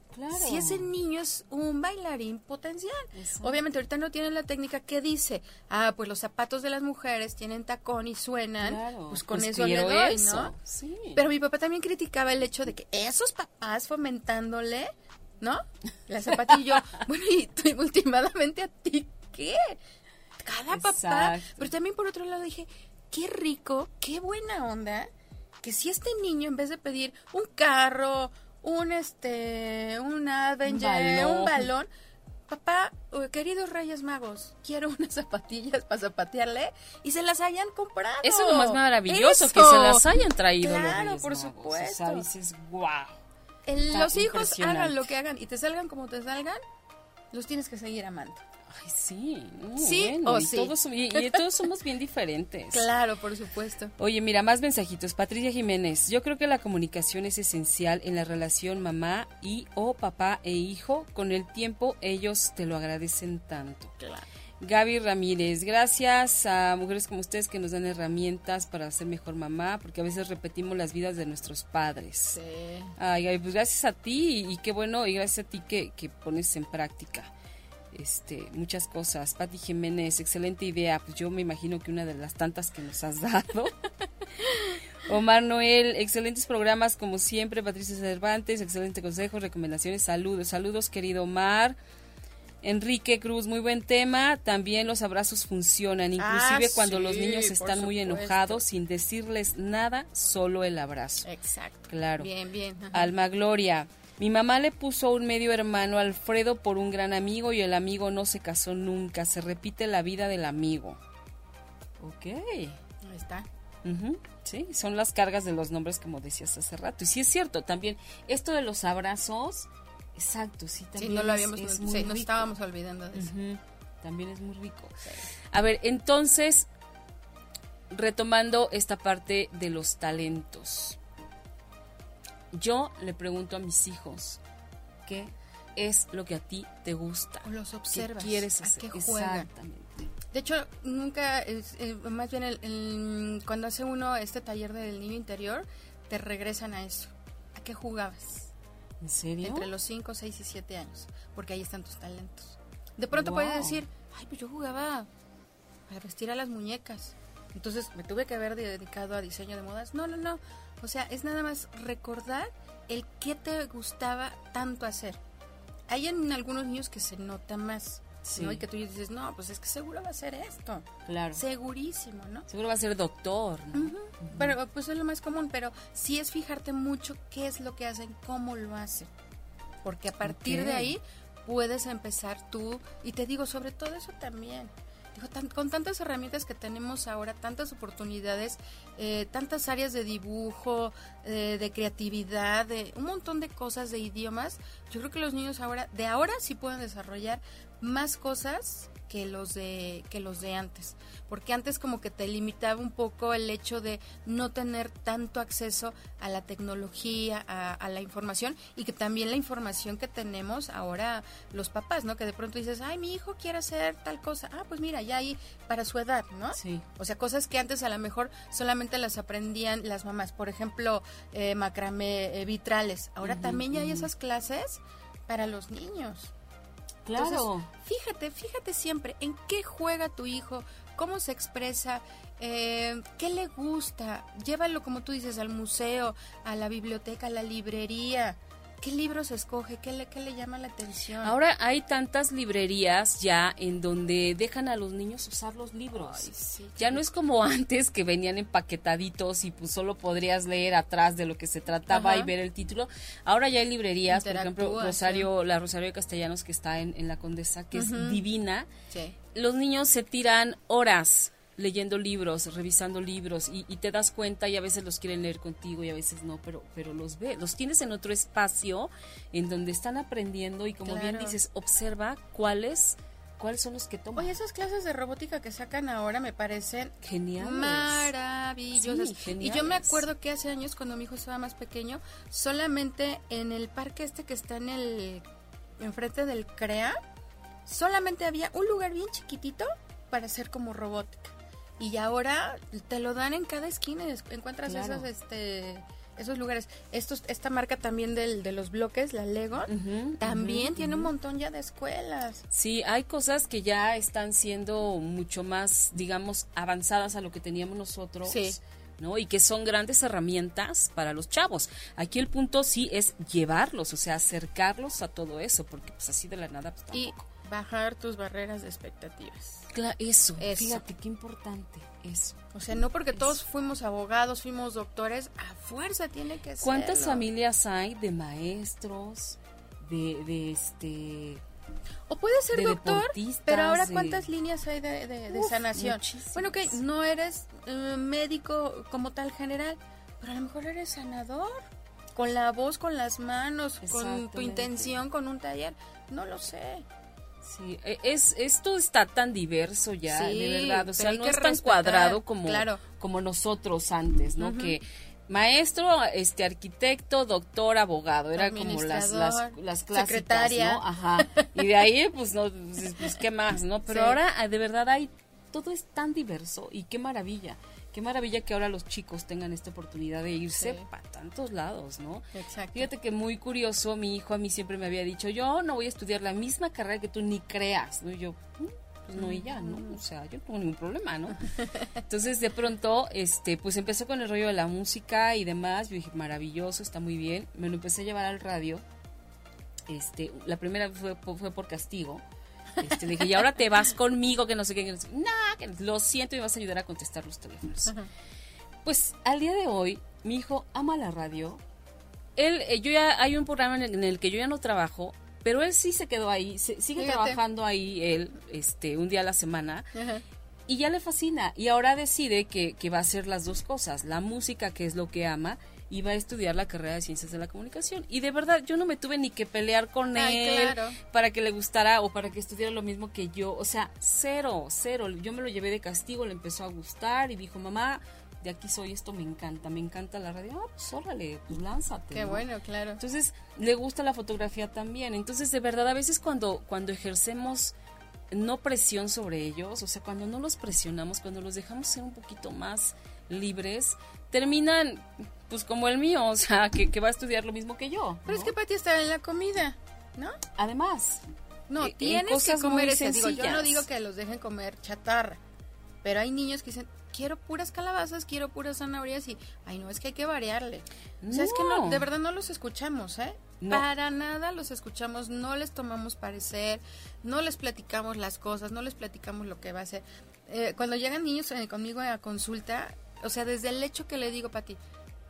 Si ese niño es un bailarín potencial. Obviamente ahorita no tienen la técnica que dice, ah, pues los zapatos de las mujeres tienen tacón y suenan, pues con pues eso le doy, ¿no? Pero mi papá también criticaba el hecho de que esos papás fomentándole, ¿no? La zapatilla, bueno, y últimamente a ti, ¿qué? Cada papá. Pero también por otro lado dije, qué rico, qué buena onda, que si este niño en vez de pedir un carro, un este, un Avenger, un balón. Papá, queridos Reyes Magos, quiero unas zapatillas para zapatearle y se las hayan comprado. Eso es lo más maravilloso, que se las hayan traído. Claro, por supuesto. O dices, wow. los hijos hagan lo que hagan y te salgan como te salgan, los tienes que seguir amando. Ay, sí. sí o y sí. Todos, y, todos somos bien diferentes. Claro, por supuesto. Oye, mira, más mensajitos. Patricia Jiménez, yo creo que la comunicación es esencial en la relación mamá y o papá e hijo. Con el tiempo ellos te lo agradecen tanto. Claro. Gaby Ramírez, gracias a mujeres como ustedes que nos dan herramientas para ser mejor mamá, porque a veces repetimos las vidas de nuestros padres. Sí. Ay, Gaby, pues gracias a ti y, qué bueno, y gracias a ti que, que pones en práctica este, muchas cosas. Pati Jiménez, excelente idea. Pues yo me imagino que una de las tantas que nos has dado. Omar Noel, excelentes programas como siempre. Patricia Cervantes, excelente consejo, recomendaciones, saludos. Saludos, querido Omar. Enrique Cruz, muy buen tema. También los abrazos funcionan, inclusive ah, cuando los niños están muy enojados, sin decirles nada, solo el abrazo. Exacto. Claro. Bien, bien. Alma Gloria. Mi mamá le puso un medio hermano Alfredo por un gran amigo y el amigo no se casó nunca. Se repite la vida del amigo. Ok. Ahí está. Sí, son las cargas de los nombres como decías hace rato. Y sí es cierto, también esto de los abrazos, exacto, sí, también sí, no lo habíamos, es, sí, nos estábamos olvidando de eso. También es muy rico. A ver, entonces, retomando esta parte de los talentos. Yo le pregunto a mis hijos, ¿qué es lo que a ti te gusta? los observas. ¿Qué quieres hacer? Exactamente. De hecho, nunca, eh, más bien el, cuando hace uno este taller del niño interior, te regresan a eso. ¿A qué jugabas? ¿En serio? Entre los 5, 6 y 7 años, porque ahí están tus talentos. De pronto puedes decir, ay, pues yo jugaba a vestir a las muñecas. Entonces me tuve que haber dedicado a diseño de modas. No, no, no. O sea, es nada más recordar el qué te gustaba tanto hacer. Hay en algunos niños que se nota más. ¿no? Y que tú dices, no, pues es que seguro va a ser esto. Claro. Segurísimo, ¿no? Seguro va a ser doctor, ¿no? Pero pues es lo más común, pero sí es fijarte mucho qué es lo que hacen, cómo lo hacen. Porque a partir de ahí puedes empezar tú, y te digo, sobre todo eso también, con tantas herramientas que tenemos ahora, tantas oportunidades, eh, tantas áreas de dibujo, eh, de creatividad, de un montón de cosas, de idiomas, yo creo que los niños ahora, de ahora sí pueden desarrollar más cosas que los de que los de antes. Porque antes como que te limitaba un poco el hecho de no tener tanto acceso a la tecnología a, la información y que también la información que tenemos ahora los papás no que de pronto dices ay mi hijo quiere hacer tal cosa ah pues mira ya ahí para su edad no sí. O sea cosas que antes a lo mejor solamente las aprendían las mamás. Por ejemplo eh, macramé eh, vitrales. Ahora también ya hay esas clases para los niños Claro. fíjate, fíjate siempre en qué juega tu hijo, cómo se expresa, eh, qué le gusta. Llévalo, como tú dices, al museo, a la biblioteca, a la librería. ¿Qué libros escoge? ¿Qué le, ¿Qué le llama la atención? Ahora hay tantas librerías ya en donde dejan a los niños usar los libros. ya no es como antes que venían empaquetaditos y pues solo podrías leer atrás de lo que se trataba y ver el título. Ahora ya hay librerías, por ejemplo, Rosario, la Rosario de Castellanos que está en, en la Condesa, que es divina. Los niños se tiran horas leyendo libros, revisando libros y, te das cuenta y a veces los quieren leer contigo y a veces no, pero, pero los ve, los tienes en otro espacio en donde están aprendiendo y como bien dices, observa cuáles cuáles son los que toman. Oye, esas clases de robótica que sacan ahora me parecen geniales. Maravillosas. Y yo me acuerdo que hace años cuando mi hijo estaba más pequeño, solamente en el parque este que está en el enfrente del CREA, solamente había un lugar bien chiquitito para hacer como robótica y ahora te lo dan en cada esquina, encuentras esos este esos lugares. Estos, esta marca también del, de los bloques, la Lego, también tiene un montón ya de escuelas. Sí, hay cosas que ya están siendo mucho más, digamos, avanzadas a lo que teníamos nosotros. ¿no? Y que son grandes herramientas para los chavos. Aquí el punto sí es llevarlos, o sea, acercarlos a todo eso, porque pues así de la nada pues, tampoco. Bajar tus barreras de expectativas. Claro, eso, fíjate qué importante eso. O sea, no porque todos fuimos abogados, fuimos doctores, a fuerza tiene que ser. ¿Cuántas familias hay de maestros, de, de este... O puede ser doctor, pero ahora cuántas líneas hay de, sanación. Bueno, que no eres eh, médico como tal general, pero a lo mejor eres sanador. Con la voz, con las manos, con tu intención, con un taller. No lo sé. Sí, e, es, esto está tan diverso ya, de verdad, o sea, no es tan cuadrado como, como nosotros antes, ¿no? Que maestro, este arquitecto, doctor, abogado, era como las las, las clásicas, ¿no? Ajá. Y de ahí pues no pues, pues qué más, ¿no? Pero ahora ah, de verdad hay todo es tan diverso y qué maravilla. Qué maravilla que ahora los chicos tengan esta oportunidad de irse para tantos lados, ¿no? Exacto. Fíjate que muy curioso, mi hijo a mí siempre me había dicho, yo no voy a estudiar la misma carrera que tú ni creas, ¿no? Y yo, mm, pues no, y ya, ¿no? O sea, yo no tengo ningún problema, ¿no? Entonces, de pronto, este, pues empecé con el rollo de la música y demás, yo dije, maravilloso, está muy bien, me lo empecé a llevar al radio, este, la primera fue, fue por castigo, este, dije, y ahora te vas conmigo, que no sé qué. Que lo siento y me vas a ayudar a contestar los teléfonos. Pues al día de hoy, mi hijo ama la radio. Él, eh, yo ya, hay un programa en el, que yo ya no trabajo, pero él sí se quedó ahí, sigue trabajando ahí él, este, un día a la semana. y ya le fascina. Y ahora decide que, que va a hacer las dos cosas, la música, que es lo que ama, y va a estudiar la carrera de ciencias de la comunicación. Y de verdad, yo no me tuve ni que pelear con él para que le gustara o para que estudiara lo mismo que yo. O sea, cero, cero. Yo me lo llevé de castigo, le empezó a gustar y dijo, mamá, de aquí soy, esto me encanta, me encanta la radio. Ah, pues órale, pues lánzate. Qué bueno, claro. Entonces, le gusta la fotografía también. Entonces, de verdad, a veces cuando, cuando ejercemos no presión sobre ellos, o sea, cuando no los presionamos, cuando los dejamos ser un poquito más libres, terminan pues como el mío, o sea, que, va a estudiar lo mismo que yo. Pero es que Pati está en la comida, ¿no? Además. No, eh, tienes que comer ese. Digo, yo no digo que los dejen comer chatarra, pero hay niños que dicen, quiero puras calabazas, quiero puras zanahorias y, ay, no, es que hay que variarle. O sea, es que no, de verdad no los escuchamos, ¿eh? Para nada los escuchamos, no les tomamos parecer, no les platicamos las cosas, no les platicamos lo que va a hacer. Eh, cuando llegan niños eh, conmigo a consulta, o sea, desde el hecho que le digo, Pati,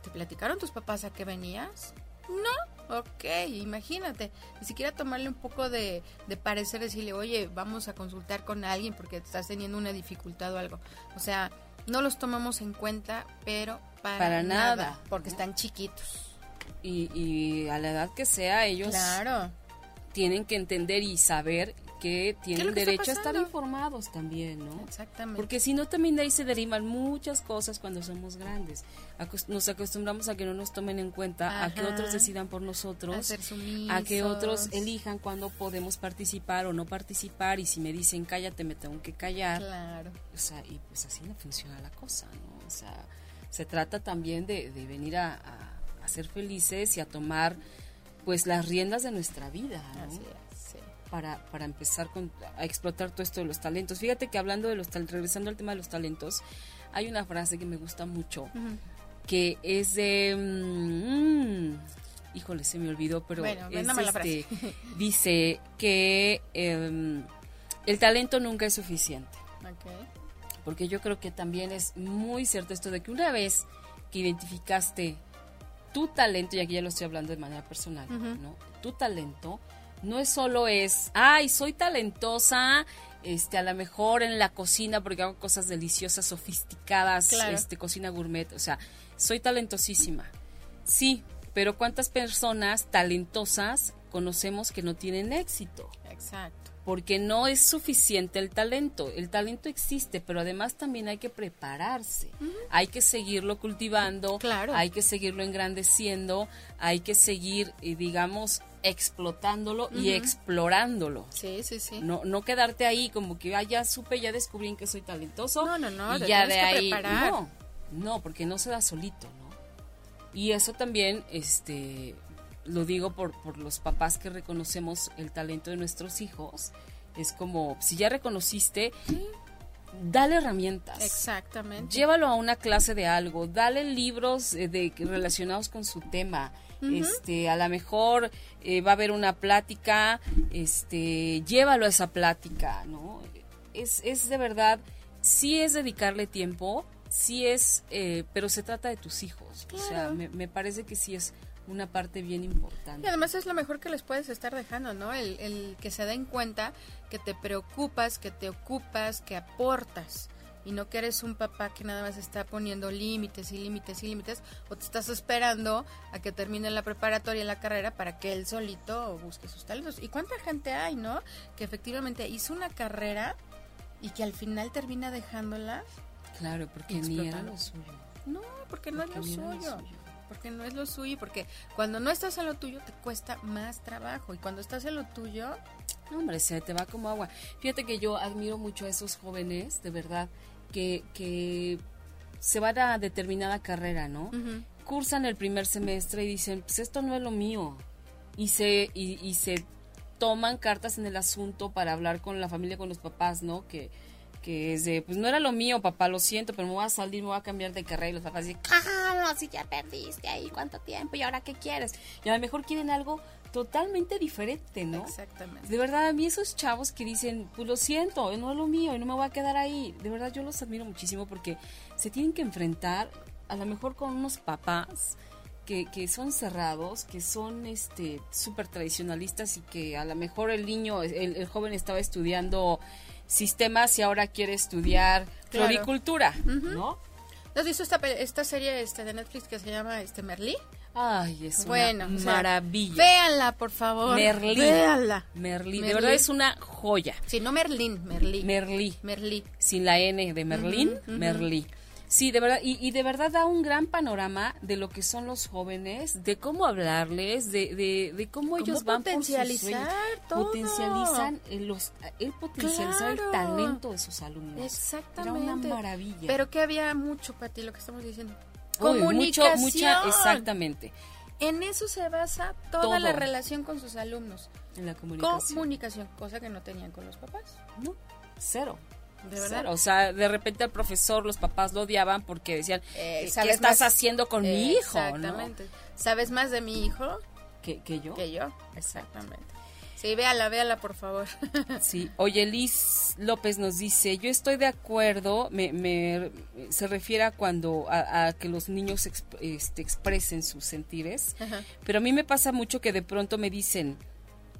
¿te platicaron tus papás a qué venías? No, ok, imagínate, ni siquiera tomarle un poco de, de parecer, decirle, oye, vamos a consultar con alguien porque estás teniendo una dificultad o algo. O sea, no los tomamos en cuenta, pero para, nada, porque están chiquitos. Y, y, a la edad que sea, ellos tienen que entender y saber que tienen derecho a estar informados también, ¿no? Exactamente. Porque si no, también de ahí se derivan muchas cosas cuando somos grandes. nos acostumbramos a que no nos tomen en cuenta, a que otros decidan por nosotros, a, que otros elijan cuándo podemos participar o no participar, y si me dicen cállate, me tengo que callar. Claro. O sea, y pues así no funciona la cosa, ¿no? O sea, se trata también de, venir a, a, ser felices y a tomar pues las riendas de nuestra vida, ¿no? Así para, para empezar a explotar todo esto de los talentos. Fíjate que hablando de los talentos, regresando al tema de los talentos, hay una frase que me gusta mucho, que es de... Mm, híjole, se me olvidó, pero es este, dice que em, el talento nunca es suficiente. Porque yo creo que también es muy cierto esto de que una vez que identificaste tu talento, y aquí ya lo estoy hablando de manera personal, ¿no? Tu talento, no es solo es, ay, soy talentosa, este, a lo mejor en la cocina porque hago cosas deliciosas, sofisticadas, este, cocina gourmet, o sea, soy talentosísima. Sí, pero ¿cuántas personas talentosas conocemos que no tienen éxito? Exacto porque no es suficiente el talento. El talento existe, pero además también hay que prepararse. Hay que seguirlo cultivando, hay que seguirlo engrandeciendo, hay que seguir, eh, digamos, explotándolo y explorándolo. Sí, sí, sí. No, no quedarte ahí como que ah, ya supe, ya descubrí en que soy talentoso. No, no, no. Y ya de ahí. No, no, porque no se da solito, ¿no? Y eso también, este, lo digo por, por los papás que reconocemos el talento de nuestros hijos, es como, si ya reconociste, dale herramientas. Exactamente. Llévalo a una clase de algo, dale libros eh, de, relacionados con su tema. Este, a lo mejor eh, va a haber una plática, este, llévalo a esa plática, ¿no? Es, es de verdad, sí es dedicarle tiempo, sí es, eh, pero se trata de tus hijos. O sea, me, me parece que sí es una parte bien importante. Y además es lo mejor que les puedes estar dejando, ¿no? El, el que se den cuenta que te preocupas, que te ocupas, que aportas y no que eres un papá que nada más está poniendo límites y límites y límites o te estás esperando a que termine la preparatoria y la carrera para que él solito busque sus talentos. ¿Y cuánta gente hay, no? Que efectivamente hizo una carrera y que al final termina dejándola. Claro, porque ni era lo suyo. No, porque, no es lo suyo porque no es lo suyo, porque cuando no estás en lo tuyo te cuesta más trabajo y cuando estás en lo tuyo... hombre, se te va como agua. Fíjate que yo admiro mucho a esos jóvenes, de verdad, que, que se van a determinada carrera, ¿no? Cursan el primer semestre y dicen, pues esto no es lo mío. Y se, y, y se toman cartas en el asunto para hablar con la familia, con los papás, ¿no? Que, que es de, pues no era lo mío, papá, lo siento, pero me voy a salir, me voy a cambiar de carrera. Y los papás dicen, ah, no, si ya perdiste ahí, ¿cuánto tiempo? ¿Y ahora qué quieres? Y a lo mejor quieren algo totalmente diferente, ¿no? Exactamente. De verdad, a mí esos chavos que dicen, pues lo siento, no es lo mío y no me voy a quedar ahí, de verdad yo los admiro muchísimo porque se tienen que enfrentar a lo mejor con unos papás que, que son cerrados, que son este súper tradicionalistas y que a lo mejor el niño, el, el joven estaba estudiando sistemas y ahora quiere estudiar floricultura, ¿no? ¿Has visto esta, esta serie este, de Netflix que se llama este Merlí? Ay, es una maravilla. véanla, por favor. Merlí. Véanla. Merlí. De verdad es una joya. Sí, no Merlín, Merlí. Merlí. Merlí. Sin la N de Merlín, Merlí. Sí, de verdad, y, de verdad da un gran panorama de lo que son los jóvenes, de cómo hablarles, de, de, cómo, ellos van potencializar por Potencializan los, el potencializar el talento de sus alumnos. Exactamente. Era una maravilla. Pero que había mucho para ti lo que estamos diciendo. Comunicación. Mucho, mucha, exactamente. En eso se basa toda la relación con sus alumnos. En la comunicación. Comunicación, cosa que no tenían con los papás. No, cero. ¿De verdad? O sea, de repente al profesor, los papás lo odiaban porque decían, eh, ¿qué estás haciendo con mi hijo? Exactamente. ¿Sabes más de mi hijo? Que, que yo. Que yo, exactamente. Sí, véala, véala, por favor. sí, oye, Liz López nos dice, yo estoy de acuerdo, me, me se refiere a cuando, a, que los niños este, expresen sus sentires, pero a mí me pasa mucho que de pronto me dicen,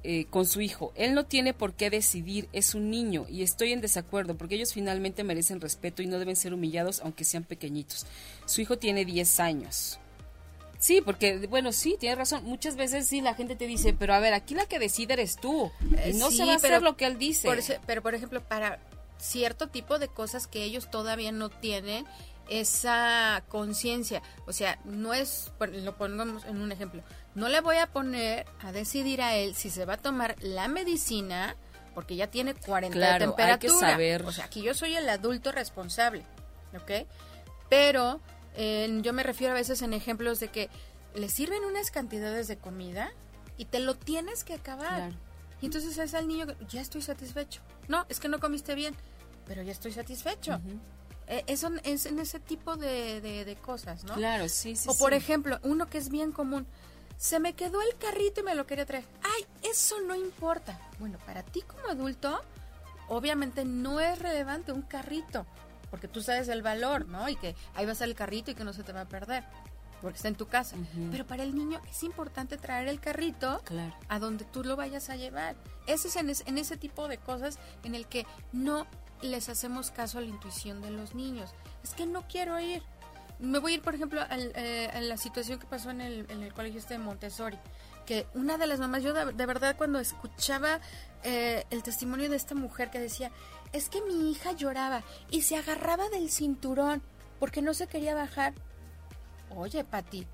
eh, con su hijo. Él no tiene por qué decidir, es un niño y estoy en desacuerdo porque ellos finalmente merecen respeto y no deben ser humillados aunque sean pequeñitos. Su hijo tiene 10 años. Sí, porque, bueno, sí, tiene razón. Muchas veces sí la gente te dice, pero a ver, aquí la que decide eres tú. y no se va a hacer lo que él dice. pero, por ejemplo, para cierto tipo de cosas que ellos todavía no tienen esa conciencia. O sea, no es, lo pongamos en un ejemplo, no le voy a poner a decidir a él si se va a tomar la medicina porque ya tiene 40 de temperatura. Hay que saber. O sea, aquí yo soy el adulto responsable, ¿ok? Pero eh, yo me refiero a veces en ejemplos de que le sirven unas cantidades de comida y te lo tienes que acabar. Y entonces es al niño, ya estoy satisfecho. No, es que no comiste bien, pero ya estoy satisfecho. Eh, eso es en ese tipo de, de, cosas, ¿no? Claro, sí, sí. O por ejemplo, uno que es bien común, se me quedó el carrito y me lo quería traer. Ay, eso no importa. Bueno, para ti como adulto, obviamente no es relevante un carrito, porque tú sabes el valor, ¿no? Y que ahí va a estar el carrito y que no se te va a perder, porque está en tu casa. Pero para el niño es importante traer el carrito a donde tú lo vayas a llevar. Ese es en, en ese tipo de cosas en el que no les hacemos caso a la intuición de los niños. Es que no quiero ir me voy a ir, por ejemplo, eh, a la situación que pasó en el, en el colegio este de Montessori, que una de las mamás, yo de, verdad cuando escuchaba eh, el testimonio de esta mujer que decía, es que mi hija lloraba y se agarraba del cinturón porque no se quería bajar. Oye, Pati,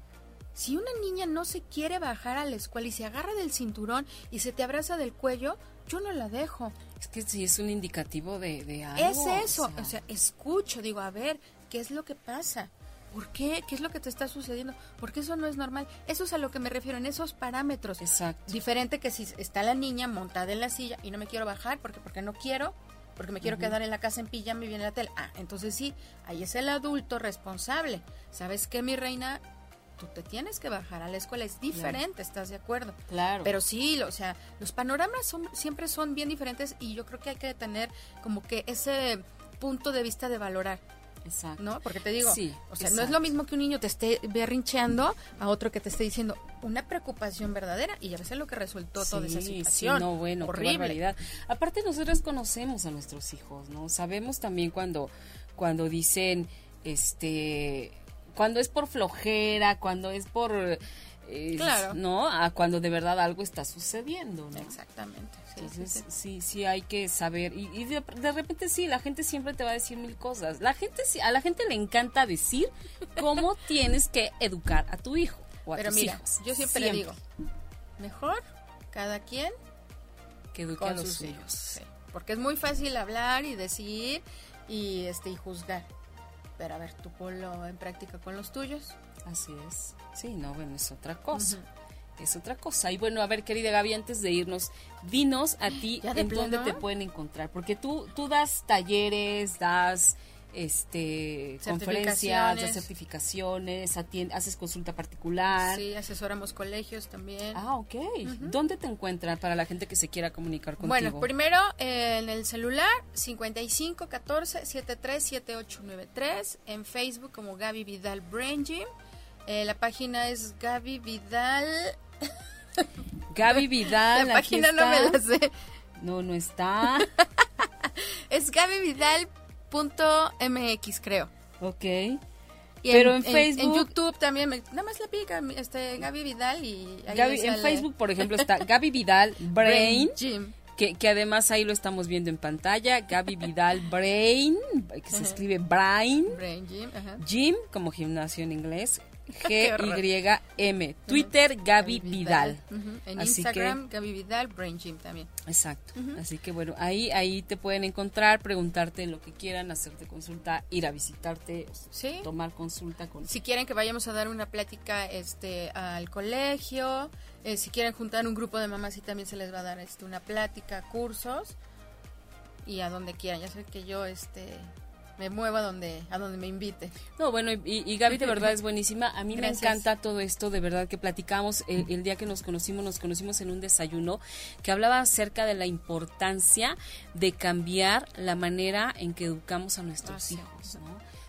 si una niña no se quiere bajar a la escuela y se agarra del cinturón y se te abraza del cuello, yo no la dejo. Es que sí es un indicativo de, de algo. Es eso, o sea, escucho, digo, a ver, ¿qué es lo que pasa? ¿Por qué? ¿Qué es lo que te está sucediendo? Porque eso no es normal. Eso es a lo que me refiero, en esos parámetros. Exacto. Diferente que si está la niña montada en la silla y no me quiero bajar porque, porque no quiero, porque me quiero quedar en la casa en pijama y viene la tele. Ah, entonces sí, ahí es el adulto responsable. ¿Sabes qué, mi reina? Tú te tienes que bajar a la escuela. Es diferente, ¿estás de acuerdo? Claro. Pero sí, o sea, los panoramas son, siempre son bien diferentes y yo creo que hay que tener como que ese punto de vista de valorar. Exacto. ¿No? Porque te digo, o sea, no es lo mismo que un niño te esté berrincheando a otro que te esté diciendo una preocupación verdadera y ya ves lo que resultó toda esa situación. Sí, no, bueno, horrible. Aparte nosotros conocemos a nuestros hijos, ¿no? Sabemos también cuando cuando dicen este cuando es por flojera, cuando es por claro. ¿no? A cuando de verdad algo está sucediendo, ¿no? Exactamente. Entonces, sí, sí, hay que saber. Y, de, repente sí, la gente siempre te va a decir mil cosas. La gente, a la gente le encanta decir cómo tienes que educar a tu hijo o a Pero mira, yo siempre, le digo, mejor cada quien que eduque a los sus hijos. Porque es muy fácil hablar y decir y este y juzgar. Pero a ver, tú ponlo en práctica con los tuyos. Así es. Sí, no, bueno, es otra cosa. Es otra cosa. Y bueno, a ver, querida Gaby, antes de irnos, dinos a ti en dónde te pueden encontrar. Porque tú, tú das talleres, das este conferencias, das certificaciones, haces consulta particular. Sí, asesoramos colegios también. Ah, ok. ¿Dónde te encuentran para la gente que se quiera comunicar contigo? Bueno, primero en el celular 55 14 73 7893, en Facebook como Gaby Vidal Brain Gym eh, la página es Gaby Vidal. Gaby Vidal. la página no me la sé. No, no está. es gabyvidal.mx, creo. Ok. Pero en, Facebook. En, YouTube también, nada más le pica este, Gaby Vidal y. en Facebook, por ejemplo, está Gaby Vidal Brain. Gym. Que, que, además ahí lo estamos viendo en pantalla. Gaby Vidal Brain, que se escribe Brain. Brain Gym. Gym, como gimnasio en inglés. G-Y-M. Twitter, Gaby Vidal. En Instagram, Gaby Vidal, Brain Gym también. Exacto. Así que bueno, ahí, ahí te pueden encontrar, preguntarte lo que quieran, hacerte consulta, ir a visitarte, tomar consulta con... Si quieren que vayamos a dar una plática este al colegio, eh, si quieren juntar un grupo de mamás y también se les va a dar este una plática, cursos y a donde quieran. Ya sé que yo este me muevo a donde, a donde me invite. No, bueno, y, y Gaby de verdad es buenísima. A mí me encanta todo esto, de verdad que platicamos el, día que nos conocimos, nos conocimos en un desayuno que hablaba acerca de la importancia de cambiar la manera en que educamos a nuestros hijos,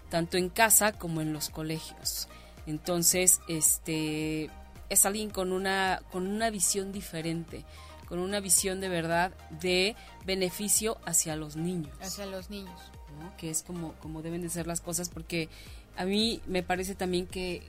tanto en casa como en los colegios. Entonces, este es alguien con una con una visión diferente, con una visión de verdad de beneficio hacia los niños. Hacia los niños que es como, como deben de ser las cosas, porque a mí me parece también que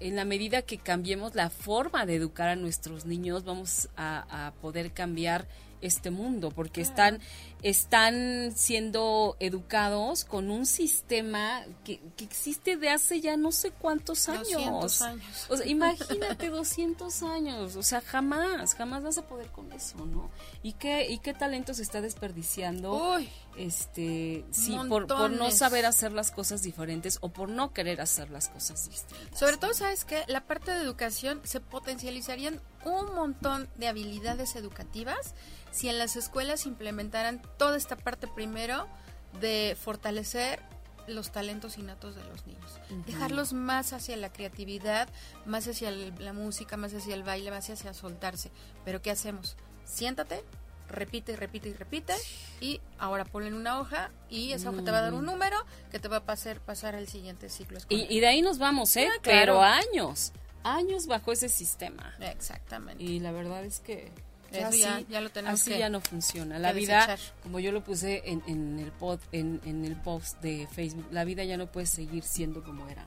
en la medida que cambiemos la forma de educar a nuestros niños, vamos a, a poder cambiar este mundo, porque están, están siendo educados con un sistema que, que, existe de hace ya no sé cuántos años. años. O sea, imagínate 200 años, o sea, jamás, jamás vas a poder con eso, ¿no? ¿Y qué, y qué talento se está desperdiciando? Uy, este, sí, por, por, no saber hacer las cosas diferentes o por no querer hacer las cosas distintas. Sobre todo, ¿sabes que La parte de educación se potencializarían un montón de habilidades educativas si en las escuelas implementaran toda esta parte primero de fortalecer los talentos innatos de los niños, dejarlos más hacia la creatividad, más hacia la música, más hacia el baile, más hacia soltarse. Pero ¿qué hacemos? Siéntate, repite y repite y repite y ahora ponle en una hoja y esa hoja te va a dar un número que te va a pasar, pasar al siguiente ciclo escolar. Y, de ahí nos vamos, ¿eh? Ah, Pero años, años bajo ese sistema. Exactamente. Y la verdad es que así, ya, lo tenemos así ya no funciona. La vida, como yo lo puse en, en el pod, en, en, el post de Facebook, la vida ya no puede seguir siendo como era,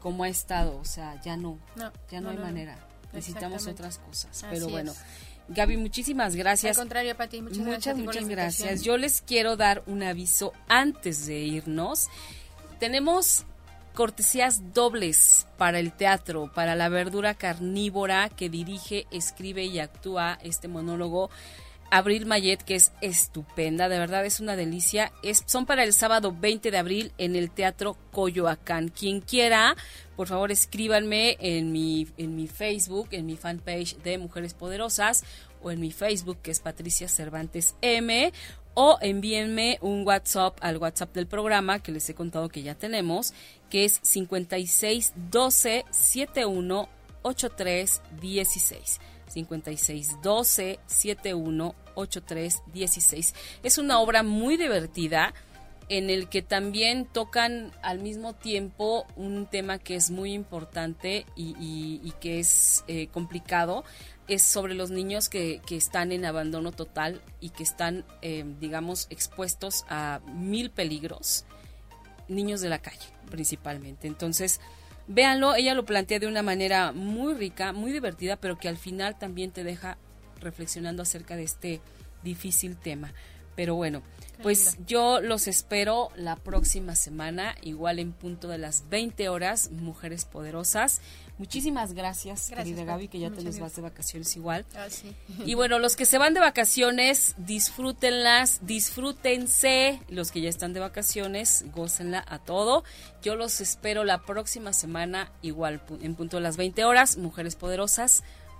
como ha estado, o sea, ya no, ya no, hay manera. Necesitamos otras cosas. Pero bueno, Gaby, muchísimas gracias. Al contrario, Pati, muchas, muchas gracias. Muchas gracias. Yo les quiero dar un aviso antes de irnos. Tenemos cortesías dobles para el teatro, para la verdura carnívora que dirige, escribe y actúa este monólogo. Abril Mayet, que es estupenda, de verdad es una delicia. Es, son para el sábado 20 de abril en el Teatro Coyoacán. Quien quiera, por favor escríbanme en mi, en mi Facebook, en mi fanpage de Mujeres Poderosas o en mi Facebook que es Patricia Cervantes M o envíenme un WhatsApp al WhatsApp del programa que les he contado que ya tenemos, que es 56 12 71 83 16. 56 12 71 83 16. Es una obra muy divertida en el que también tocan al mismo tiempo un tema que es muy importante y, que es eh, complicado, es sobre los niños que, que, están en abandono total y que están, eh, digamos, expuestos a mil peligros, niños de la calle principalmente. Entonces, véanlo, ella lo plantea de una manera muy rica, muy divertida, pero que al final también te deja reflexionando acerca de este difícil tema. Pero bueno, pues yo los espero la próxima semana, igual en punto de las 20 horas, Mujeres Poderosas. Muchísimas gracias, querida Gaby, que ya te nos vas de vacaciones igual. Ah, sí. Y bueno, los que se van de vacaciones, disfrútenlas, disfrútense. Los que ya están de vacaciones, gócenla a todo. Yo los espero la próxima semana, igual en punto de las 20 horas, Mujeres Poderosas.